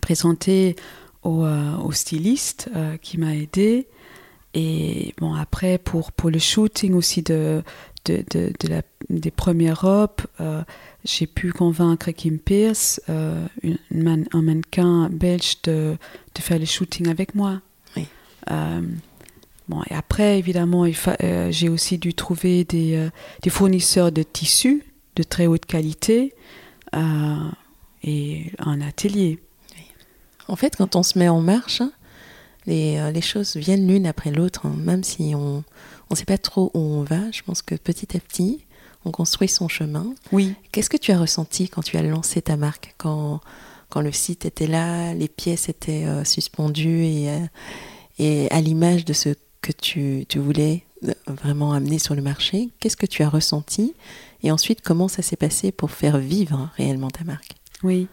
présenté au, au styliste qui m'a aidé. Et bon, après, pour, pour le shooting aussi de, de, de, de la, des premières robes, euh, j'ai pu convaincre Kim Pierce, euh, une, man, un mannequin belge, de, de faire le shooting avec moi. Oui. Euh, bon, et après, évidemment, j'ai aussi dû trouver des, des, fournisseurs de tissus de très haute qualité et un atelier. Oui. En fait, quand on se met en marche, les, les choses viennent l'une après l'autre, hein, même si on ne sait pas trop où on va. Je pense que petit à petit, on construit son chemin. Oui. Qu'est-ce que tu as ressenti quand tu as lancé ta marque, quand, quand le site était là, les pièces étaient euh, suspendues et, euh, et à l'image de ce que tu, tu voulais euh, vraiment amener sur le marché Qu'est-ce que tu as ressenti? Et ensuite, comment ça s'est passé pour faire vivre réellement ta marque? Oui.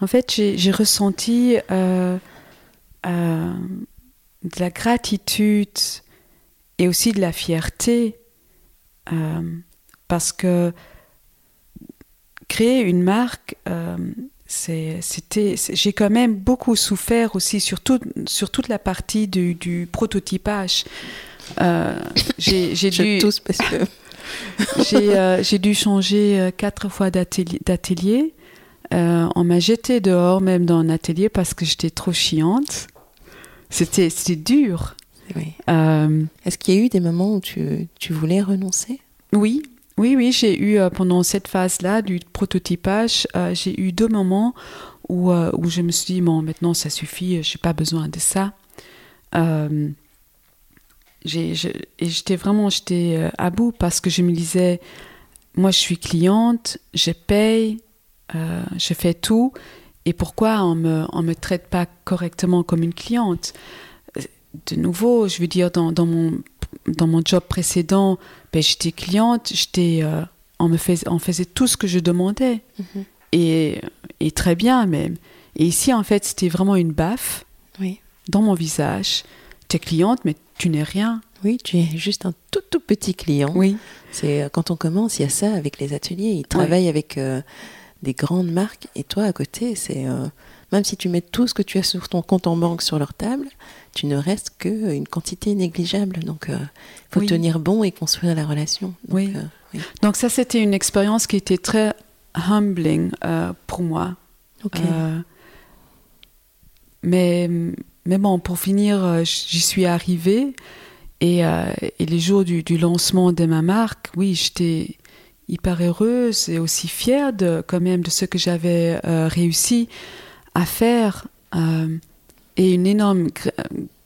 En fait, j'ai ressenti euh, euh, de la gratitude et aussi de la fierté euh, parce que créer une marque, euh, c'était, j'ai quand même beaucoup souffert aussi sur, tout, sur toute la partie du, du prototypage. Euh, j'ai, dû, tous parce que j'ai, euh, dû changer euh, quatre fois d'atelier. d'atelier. Euh, on m'a jeté dehors même dans un atelier parce que j'étais trop chiante. C'était dur. Oui. Euh, Est-ce qu'il y a eu des moments où tu, tu voulais renoncer? Oui, oui, oui, j'ai eu euh, pendant cette phase-là du prototypage, euh, j'ai eu deux moments où, où je me suis dit, bon, maintenant ça suffit, je n'ai pas besoin de ça. Je- et j'étais vraiment j'étais à bout parce que je me disais, moi je suis cliente, je paye, je fais tout, et pourquoi on me, on me traite pas correctement comme une cliente? De nouveau, je veux dire, dans, dans mon, dans mon job précédent, ben, j'étais cliente, j'étais, euh, on, me fais- on faisait tout ce que je demandais, Mhm. et, et très bien même. Et ici, en fait, c'était vraiment une baffe Oui. dans mon visage. Tu es cliente, mais tu n'es rien. Oui, tu es juste un tout tout petit client. Oui. C'est euh, quand on commence, il y a ça avec les ateliers. Ils travaillent avec euh, des grandes marques et toi à côté, c'est euh, même si tu mets tout ce que tu as sur ton compte en banque sur leur table, tu ne restes qu'une quantité négligeable. Donc, il faut Oui. tenir bon et construire la relation. Donc, Oui. euh, oui. Donc ça, c'était une expérience qui était très humbling euh, pour moi. Ok. Euh, mais, mais bon, pour finir, euh, j'y suis arrivée. Et, euh, et les jours du, du lancement de ma marque, oui, j'étais hyper heureuse et aussi fière de, quand même de ce que j'avais euh, réussi à faire. euh, et une énorme gr-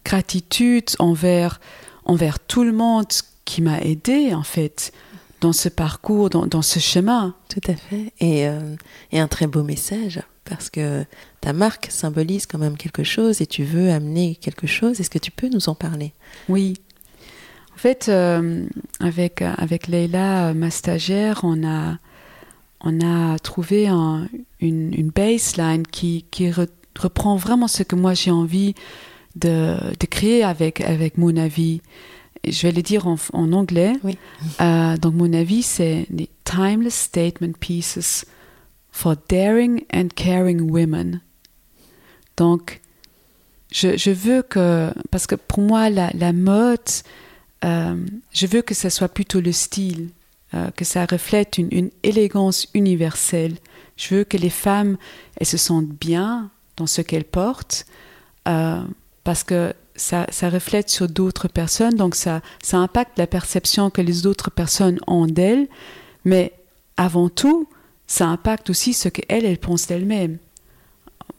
gratitude envers, envers tout le monde qui m'a aidé en fait, dans ce parcours, dans, dans ce chemin. Tout à fait. Et, euh, et un très beau message, parce que ta marque symbolise quand même quelque chose et tu veux amener quelque chose. Est-ce que tu peux nous en parler? Oui. En fait, euh, avec, avec Leïla, euh, ma stagiaire, on a, on a trouvé un- une, une baseline qui, qui re- reprend vraiment ce que moi j'ai envie de, de créer avec, avec mon avis. Je vais le dire en, en anglais. Oui. Euh, donc, mon avis, c'est les Timeless Statement Pieces for Daring and Caring Women. Donc, je, je veux que, parce que pour moi, la, la mode, je veux que ça soit plutôt le style, euh, que ça reflète une, élégance universelle. Je veux que les femmes, elles se sentent bien dans ce qu'elles portent, euh, parce que ça, reflète sur d'autres personnes, donc ça, ça impacte la perception que les autres personnes ont d'elles, mais avant tout, ça impacte aussi ce qu'elles, elles pensent d'elles-mêmes.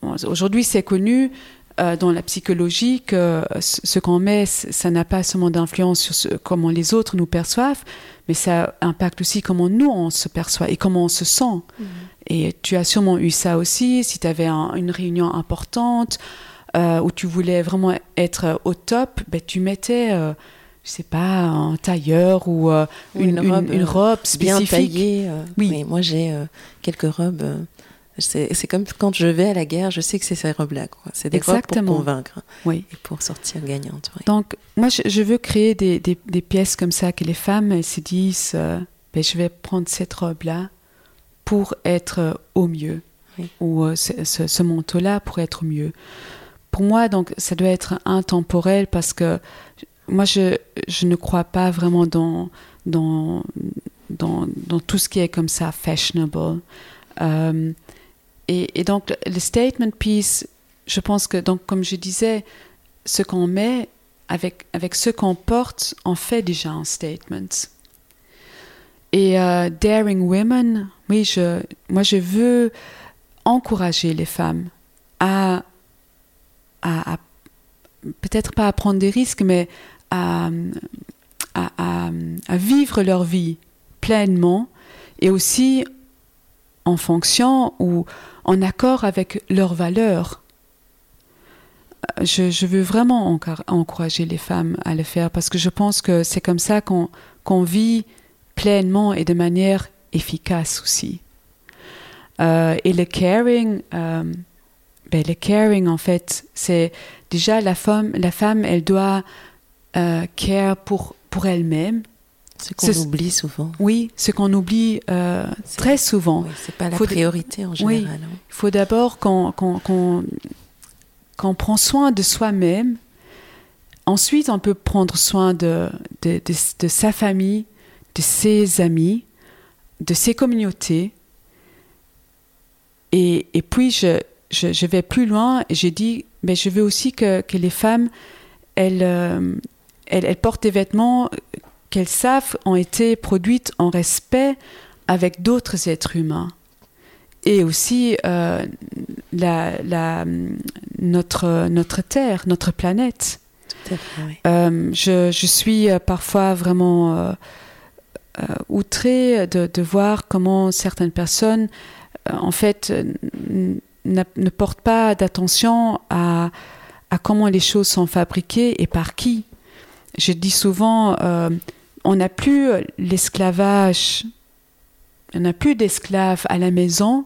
Aujourd'hui, c'est connu euh, dans la psychologie que ce qu'on met, ça n'a pas seulement d'influence sur ce- comment les autres nous perçoivent, mais ça impacte aussi comment nous on se perçoit et comment on se sent. Et tu as sûrement eu ça aussi, si tu avais un- une réunion importante euh, où tu voulais vraiment être au top, ben, tu mettais, euh, je sais pas, un tailleur ou euh, Ou une, robe, une euh, robe Bien spécifique. taillé. euh, Oui. mais moi, j'ai euh, quelques robes. C'est comme quand je vais à la guerre, je sais que c'est ces robes-là. C'est des Exactement. robes pour convaincre Oui. et pour sortir gagnante. oui. Donc, moi, je, je veux créer des, des- des pièces comme ça que les femmes elles se disent euh, ben, je vais prendre cette robe-là pour être euh, au mieux, Oui. ou euh, ce, ce- ce manteau-là pour être au mieux. Pour moi, donc, ça doit être intemporel parce que moi, je, je ne crois pas vraiment dans, dans, dans, dans tout ce qui est comme ça, fashionable. Euh, et, donc, le- statement piece, je pense que, donc, comme je disais, ce qu'on met avec, avec ce qu'on porte, on fait déjà un statement. Et euh, Daring Women, oui, je, moi je veux encourager les femmes à, à, peut-être pas à prendre des risques, mais à, à- à vivre leur vie pleinement et aussi en fonction ou en accord avec leurs valeurs. Je, veux vraiment encourager les femmes à le faire parce que je pense que c'est comme ça qu'on qu'on vit pleinement et de manière efficace aussi. Euh, et le caring, euh, ben, le caring en fait, c'est déjà la femme, la femme, elle doit euh, care pour pour elle-même. Ce qu'on oublie souvent. Oui, ce qu'on oublie euh, très souvent. Oui, c'est pas la Faut priorité en Oui. général. hein. Il faut d'abord qu'on qu'on- qu'on prend soin de soi-même. Ensuite, on peut prendre soin de, de, de- de sa famille, de ses amis, de ses communautés. Et, et puis, je, je, vais plus loin et j'ai dit, mais je veux aussi que, que les femmes, elles, elles, elles, portent des vêtements qu'elles savent ont été produites en respect avec d'autres êtres humains. Et aussi la, la, notre, notre Terre, notre planète. Euh, je, je, suis euh, parfois vraiment euh, outrée de, de, voir comment certaines personnes, en fait, ne portent pas d'attention à, à, comment les choses sont fabriquées et par qui. Je dis souvent, on n'a plus l'esclavage, on n'a plus d'esclaves à la maison,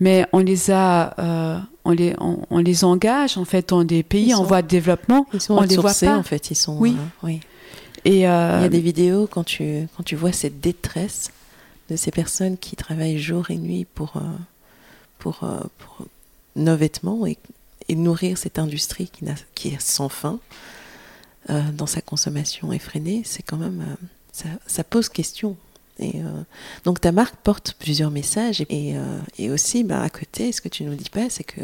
mais on les a on les, on, les engage en fait dans des pays en voie de développement. Ils sont on les voit pas. en fait. Ils sont. Oui. Euh, oui. Et il y a des vidéos quand tu quand tu vois cette détresse de ces personnes qui travaillent jour et nuit pour euh, pour, euh, pour, nos vêtements et, et, nourrir cette industrie qui est sans fin dans sa consommation effrénée, c'est quand même ça, ça pose question. Et euh, donc ta marque porte plusieurs messages et, euh, et aussi bah, à côté, ce que tu nous dis pas, c'est que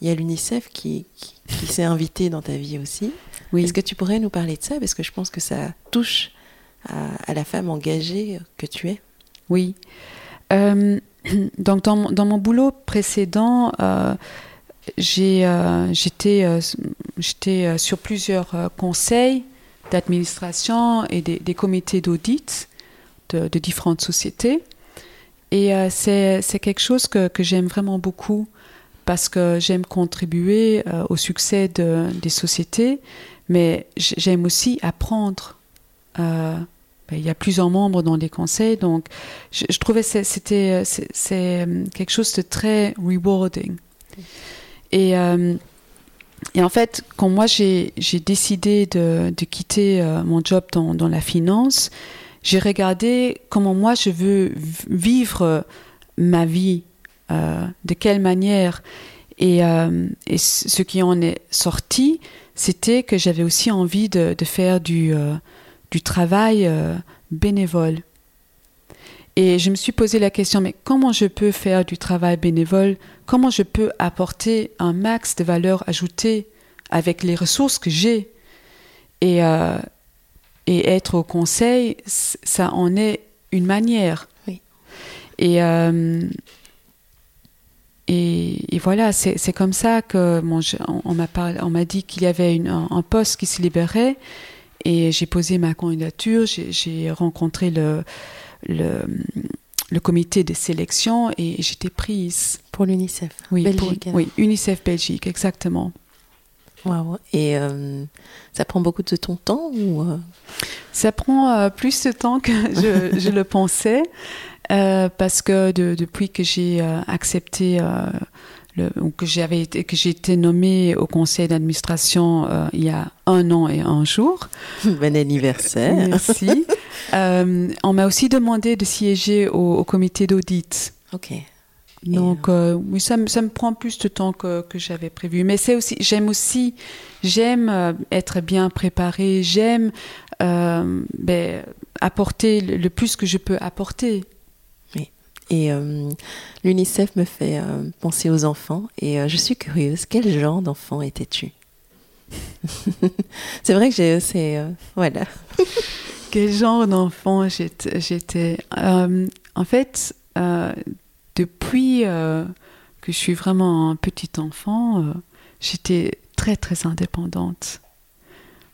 il y a l'UNICEF qui, qui, s'est invité dans ta vie aussi. Oui. Est-ce que tu pourrais nous parler de ça? Parce que je pense que ça touche à, à la femme engagée que tu es. Oui. Euh, donc dans, dans, mon boulot précédent, euh, euh, j'étais, euh, j'étais sur plusieurs conseils d'administration et des, comités d'audit de, différentes sociétés. Et euh, c'est quelque chose que, j'aime vraiment beaucoup parce que j'aime contribuer euh, au succès de, des sociétés, mais j'aime aussi apprendre. Euh, ben, il y a plusieurs membres dans les conseils, donc je, je trouvais que c'était quelque chose de très rewarding. Et, et en fait, quand moi j'ai décidé de, quitter mon job dans, la finance, j'ai regardé comment moi je veux vivre ma vie, euh, de quelle manière. Et, euh, ce qui en est sorti, c'était que j'avais aussi envie de, faire du, euh, travail euh, bénévole. Et je me suis posé la question, mais comment je peux faire du travail bénévole? Comment je peux apporter un max de valeur ajoutée avec les ressources que j'ai? Et, euh, et être au conseil, ça en est une manière. Oui. Et, euh, et, et, voilà, c'est comme ça que bon, je, on, on m'a dit qu'il y avait une, un, un, poste qui se libérait et j'ai posé ma candidature, j'ai rencontré le, le, le, comité de sélection et j'étais prise. Pour l'UNICEF oui, Belgique. Pour, oui, UNICEF Belgique, exactement. Wow. Et euh, ça prend beaucoup de ton temps ou euh... Ça prend euh, plus de temps que je, je le pensais parce que de, depuis que j'ai accepté le, que j'avais que j'ai été nommée au conseil d'administration il y a un an et un jour. Bon anniversaire. Merci. on m'a aussi demandé de siéger au, au comité d'audit. Ok. Donc euh, oui, ça, ça, me prend plus de temps que, que j'avais prévu. Mais c'est aussi, j'aime aussi, j'aime euh, être bien préparée, j'aime euh, ben, apporter le, le, plus que je peux apporter. Oui. Et l'UNICEF me fait penser aux enfants. Et je suis curieuse, quel genre d'enfant étais-tu? C'est vrai que j'ai, c'est voilà. quel genre d'enfant j'étais En fait depuis euh, que je suis vraiment un petit enfant, euh, j'étais très très indépendante.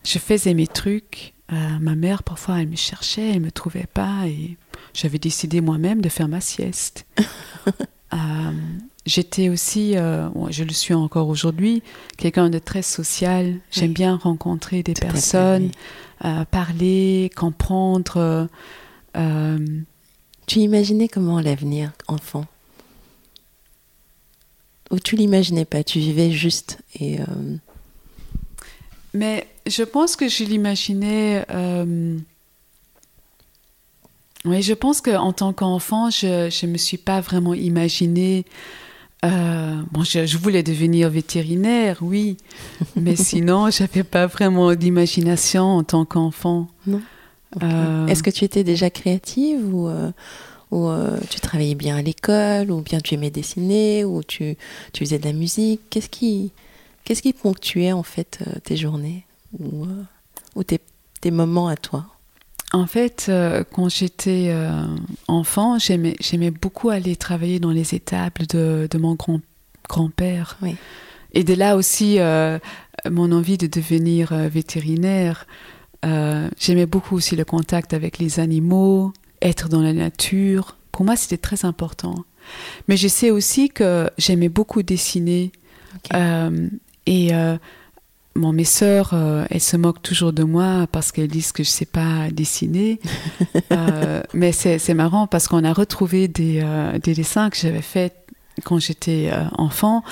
Je faisais mes trucs. Euh, ma mère, parfois, elle me cherchait, elle me trouvait pas, et j'avais décidé moi-même de faire ma sieste. J'étais aussi, je le suis encore aujourd'hui, quelqu'un de très social. J'aime oui. bien rencontrer des Tout personnes, fait, oui. Parler, comprendre. Tu imaginais comment l'avenir, enfant? Ou tu l'imaginais pas Tu vivais juste et. Euh... Mais je pense que je l'imaginais. Euh... Oui, je pense qu'en tant qu'enfant, je ne me suis pas vraiment imaginé. Euh, bon, je, je, voulais devenir vétérinaire, oui, mais sinon, j'avais pas vraiment d'imagination en tant qu'enfant. Non. Okay. Euh... Est-ce que tu étais déjà créative ou, euh, ou tu travaillais bien à l'école, ou bien tu aimais dessiner, ou tu, tu faisais de la musique? Qu'est-ce qui, qu'est-ce qui ponctuait en fait tes journées ou, ou tes, tes moments à toi? En fait, quand j'étais enfant, j'aimais, beaucoup aller travailler dans les étables de, de mon grand, grand-père. Oui. Et de là aussi, mon envie de devenir vétérinaire. Euh, j'aimais beaucoup aussi le contact avec les animaux, être dans la nature. Pour moi, c'était très important. Mais je sais aussi que j'aimais beaucoup dessiner. Euh, et euh, bon, mes sœurs, elles se moquent toujours de moi parce qu'elles disent que je ne sais pas dessiner. mais c'est marrant parce qu'on a retrouvé des, des dessins que j'avais faits quand j'étais enfant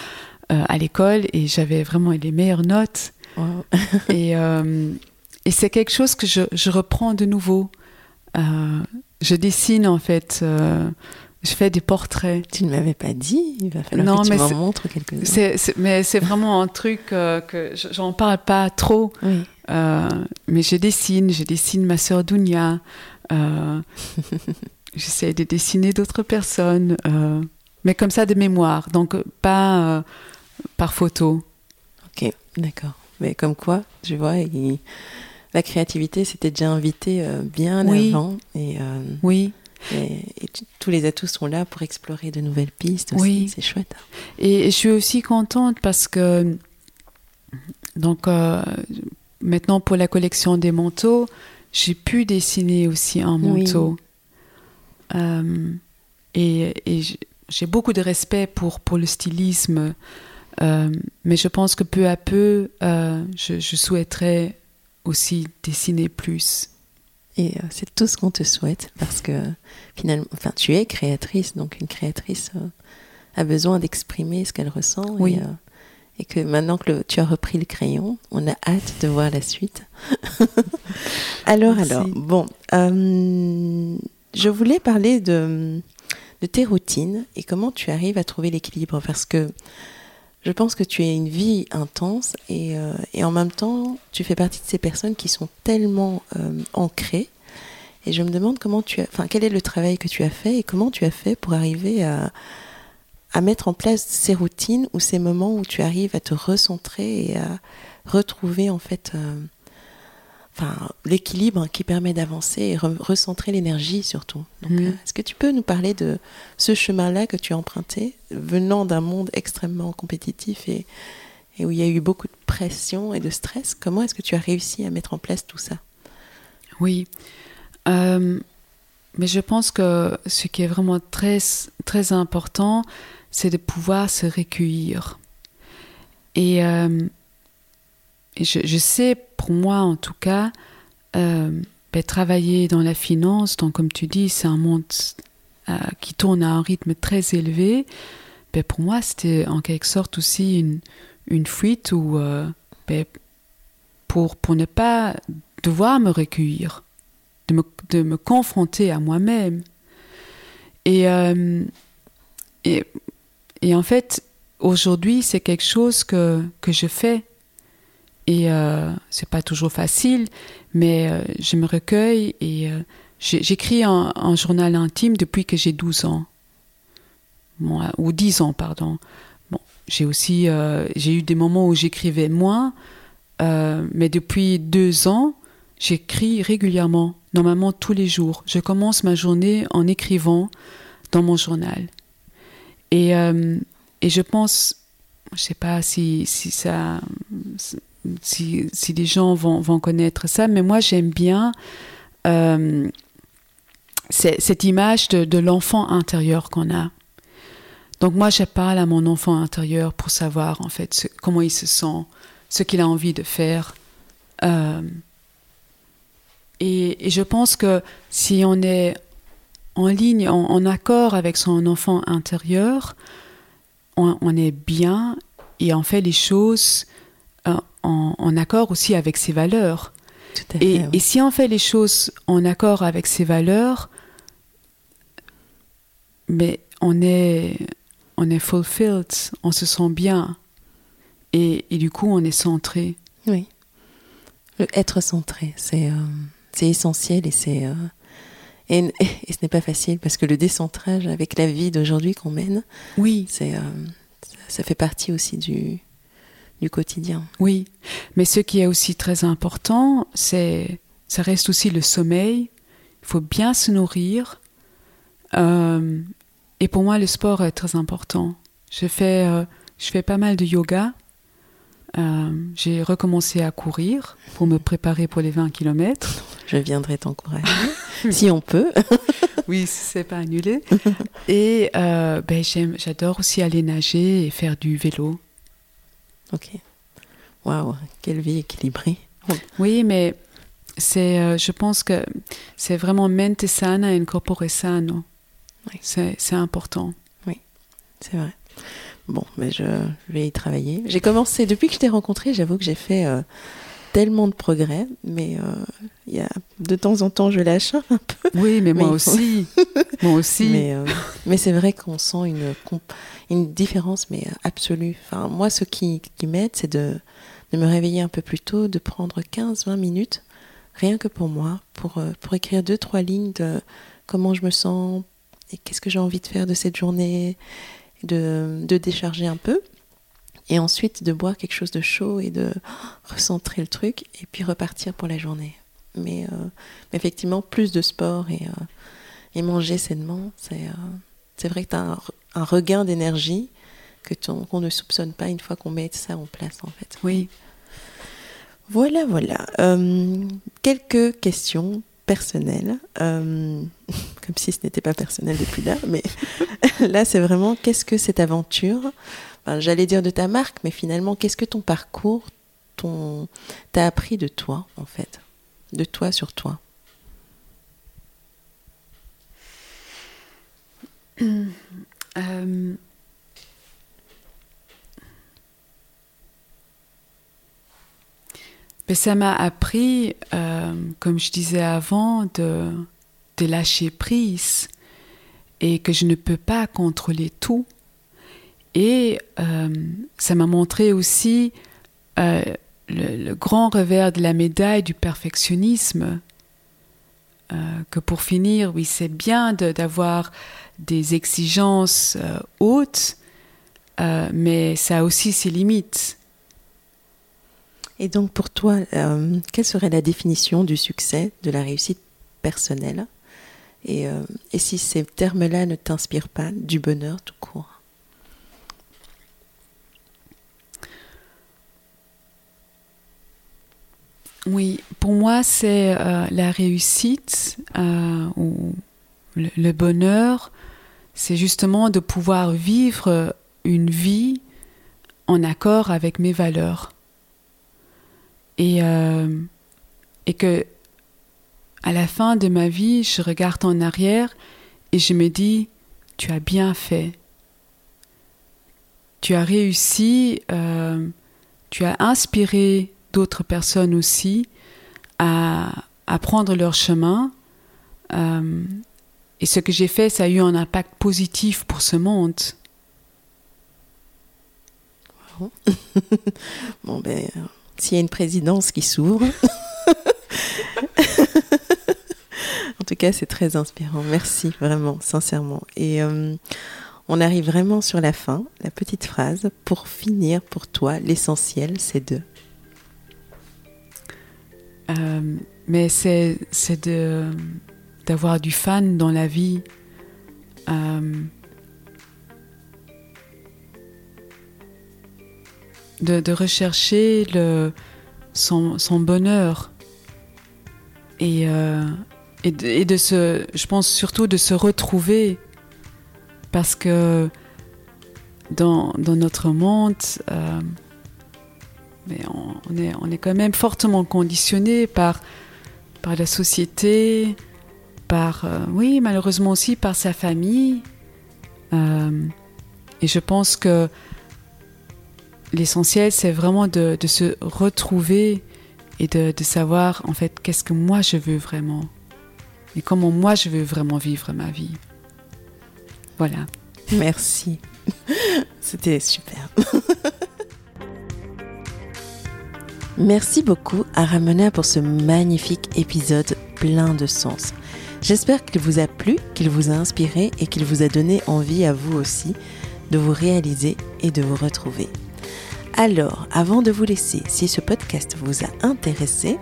à l'école et j'avais vraiment les meilleures notes. et et c'est quelque chose que je, je, reprends de nouveau. Euh, je dessine en fait. Euh, je fais des portraits. Tu ne m'avais pas dit. Il va falloir non, que tu m'en montres quelques-uns. Mais c'est vraiment un truc euh, que j'en parle pas trop. Oui. mais je dessine. Je dessine ma sœur Dounia. J'essaie de dessiner d'autres personnes. mais comme ça de mémoire. Donc pas par photo. Ok, d'accord. Mais comme quoi, tu vois, il la créativité s'était déjà invitée euh, bien avant. Et, euh, oui. Et, tous les atouts sont là pour explorer de nouvelles pistes aussi. Oui. C'est chouette. Et, je suis aussi contente parce que, donc, euh, maintenant pour la collection des manteaux, j'ai pu dessiner aussi un manteau. et, j'ai beaucoup de respect pour, pour le stylisme. mais je pense que peu à peu, je, je souhaiterais aussi dessiner plus. Et euh, c'est tout ce qu'on te souhaite parce que finalement, enfin, tu es créatrice, donc une créatrice euh, a besoin d'exprimer ce qu'elle ressent. Oui. Et, euh, et, que maintenant que tu as repris le crayon, on a hâte de voir la suite. alors, alors, bon, je voulais parler de, de tes routines et comment tu arrives à trouver l'équilibre parce que je pense que tu as une vie intense et, euh, et, en même temps, tu fais partie de ces personnes qui sont tellement euh, ancrées. Et je me demande comment tu as, enfin, quel est le travail que tu as fait et comment tu as fait pour arriver à, à mettre en place ces routines ou ces moments où tu arrives à te recentrer et à retrouver en fait euh, enfin, l'équilibre qui permet d'avancer et recentrer l'énergie surtout. Mm. Euh, est-ce que tu peux nous parler de ce chemin-là que tu as emprunté, venant d'un monde extrêmement compétitif et, et, où il y a eu beaucoup de pression et de stress? Comment est-ce que tu as réussi à mettre en place tout ça? Oui. Euh, mais je pense que ce qui est vraiment très, très important, c'est de pouvoir se recueillir. Et euh, je, sais, pour moi en tout cas, euh, ben, travailler dans la finance, donc comme tu dis, c'est un monde euh, qui tourne à un rythme très élevé. Ben, pour moi, c'était en quelque sorte aussi une, fuite où, euh, ben, pour, ne pas devoir me recueillir, de me, confronter à moi-même. Et, et, et, en fait, aujourd'hui, c'est quelque chose que, que je fais et euh, c'est pas toujours facile, mais euh, je me recueille et euh, j'écris un, journal intime depuis que j'ai 12 ans. ou 10 ans, pardon. Bon, j'ai aussi euh, j'ai eu des moments où j'écrivais moins, mais depuis deux ans, j'écris régulièrement, normalement tous les jours. Je commence ma journée en écrivant dans mon journal. Et, et je pense, je sais pas si, si ça si, si des gens vont, vont, connaître ça, mais moi j'aime bien euh, cette image de, l'enfant intérieur qu'on a. Donc moi je parle à mon enfant intérieur pour savoir en fait comment il se sent, ce qu'il a envie de faire. Euh, et, je pense que si on est en ligne, en, en accord avec son enfant intérieur, on, est bien et on fait les choses en, accord aussi avec ses valeurs. et, et, si on fait les choses en accord avec ses valeurs, mais on est, on est fulfilled, on se sent bien. Et, et du coup, on est centré. Oui. Le être centré, c'est euh, essentiel et c'est euh, Et, et ce n'est pas facile parce que le décentrage avec la vie d'aujourd'hui qu'on mène, Oui, c'est, euh, ça fait partie aussi du, du quotidien. oui. Mais ce qui est aussi très important, c'est, ça reste aussi le sommeil. Il faut bien se nourrir. Euh, et pour moi, le sport est très important. Je fais, euh, je fais pas mal de yoga. Euh, j'ai recommencé à courir pour me préparer pour les 20 km. Je viendrai t'encourager, si on peut. Oui, c'est pas annulé. Et euh, ben, j'adore aussi aller nager et faire du vélo. Ok. Waouh, quelle vie équilibrée. Oui, mais c'est, euh, je pense que c'est vraiment mente sana et corpore sano. Oui. C'est, c'est important. C'est vrai. Bon, mais je vais y travailler. J'ai commencé, depuis que je t'ai rencontré, j'avoue que j'ai fait euh, tellement de progrès, mais euh, y a, de temps en temps, je lâche un peu. Oui, mais, moi faut- aussi. moi aussi. Mais, euh, mais c'est vrai qu'on sent une, différence, mais absolue. Enfin, moi, ce qui, qui m'aide, c'est de, de me réveiller un peu plus tôt, de prendre 15-20 minutes, rien que pour moi, pour, euh, pour écrire deux, trois lignes de comment je me sens et qu'est-ce que j'ai envie de faire de cette journée, de, de décharger un peu. Et ensuite de boire quelque chose de chaud et de recentrer le truc et puis repartir pour la journée. Mais euh, effectivement, plus de sport et, euh, et manger sainement, c'est euh, vrai que tu as un, un regain d'énergie que qu'on ne soupçonne pas une fois qu'on met ça en place en fait. Oui. Voilà, voilà. Quelques questions personnelles, euh, comme si ce n'était pas personnel depuis là, mais là c'est vraiment qu'est-ce que cette aventure, j'allais dire de ta marque, mais finalement qu'est-ce que ton parcours ton, t'a appris de toi en fait, de toi sur toi? Euh, ben, ça m'a appris, euh, comme je disais avant, de lâcher prise et que je ne peux pas contrôler tout. Et euh, ça m'a montré aussi euh, le, grand revers de la médaille du perfectionnisme. Euh, que pour finir, oui, c'est bien d'avoir des exigences hautes, mais ça a aussi ses limites. Et donc pour toi, quelle serait la définition du succès, de la réussite personnelle? Et si ces termes-là ne t'inspirent pas, du bonheur tout court? Oui, pour moi, c'est euh, la réussite euh, ou le, bonheur, c'est justement de pouvoir vivre une vie en accord avec mes valeurs. Et, euh, et que à la fin de ma vie, je regarde en arrière et je me dis, tu as bien fait. Tu as réussi, tu as inspiré d'autres personnes aussi à, à prendre leur chemin. Euh, et ce que j'ai fait, ça a eu un impact positif pour ce monde. Bon, ben, s'il y a une présidence qui s'ouvre. en tout cas, c'est très inspirant. Merci, vraiment, sincèrement. Et euh, on arrive vraiment sur la fin, la petite phrase. Pour finir, pour toi, l'essentiel, c'est de. Euh, mais c'est c'est d'avoir du fan dans la vie. Euh, de, de rechercher le, son, son bonheur et, euh, et, de, de se, je pense surtout de se retrouver parce que dans, dans notre monde, mais on, est, on est quand même fortement conditionné par, par la société, par, euh, oui, malheureusement aussi par sa famille. Euh, et je pense que l'essentiel, c'est vraiment de, de, se retrouver et de, de savoir, en fait, qu'est-ce que moi je veux vraiment. Et comment moi je veux vraiment vivre ma vie. Voilà. Merci. C'était super. Merci beaucoup à Ramona pour ce magnifique épisode plein de sens. J'espère qu'il vous a plu, qu'il vous a inspiré et qu'il vous a donné envie à vous aussi de vous réaliser et de vous retrouver. Alors, avant de vous laisser, si ce podcast vous a intéressé,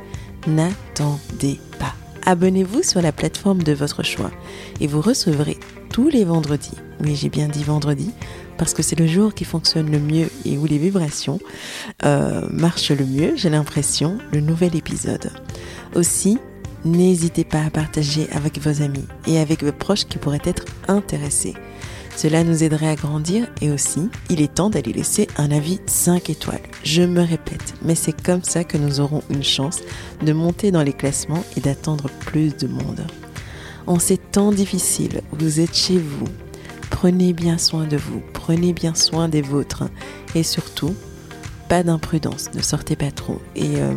n'attendez pas. Abonnez-vous sur la plateforme de votre choix et vous recevrez tous les vendredis, oui j'ai bien dit vendredi, parce que c'est le jour qui fonctionne le mieux et où les vibrations euh, marchent le mieux, j'ai l'impression, le nouvel épisode. Aussi, n'hésitez pas à partager avec vos amis et avec vos proches qui pourraient être intéressés. Cela nous aiderait à grandir et aussi, il est temps d'aller laisser un avis 5 étoiles. Je me répète, mais c'est comme ça que nous aurons une chance de monter dans les classements et d'attendre plus de monde. En ces temps difficiles, vous êtes chez vous. Prenez bien soin de vous, prenez bien soin des vôtres et surtout, pas d'imprudence, ne sortez pas trop et euh,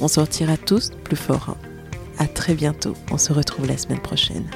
on sortira tous plus forts. À très bientôt, on se retrouve la semaine prochaine.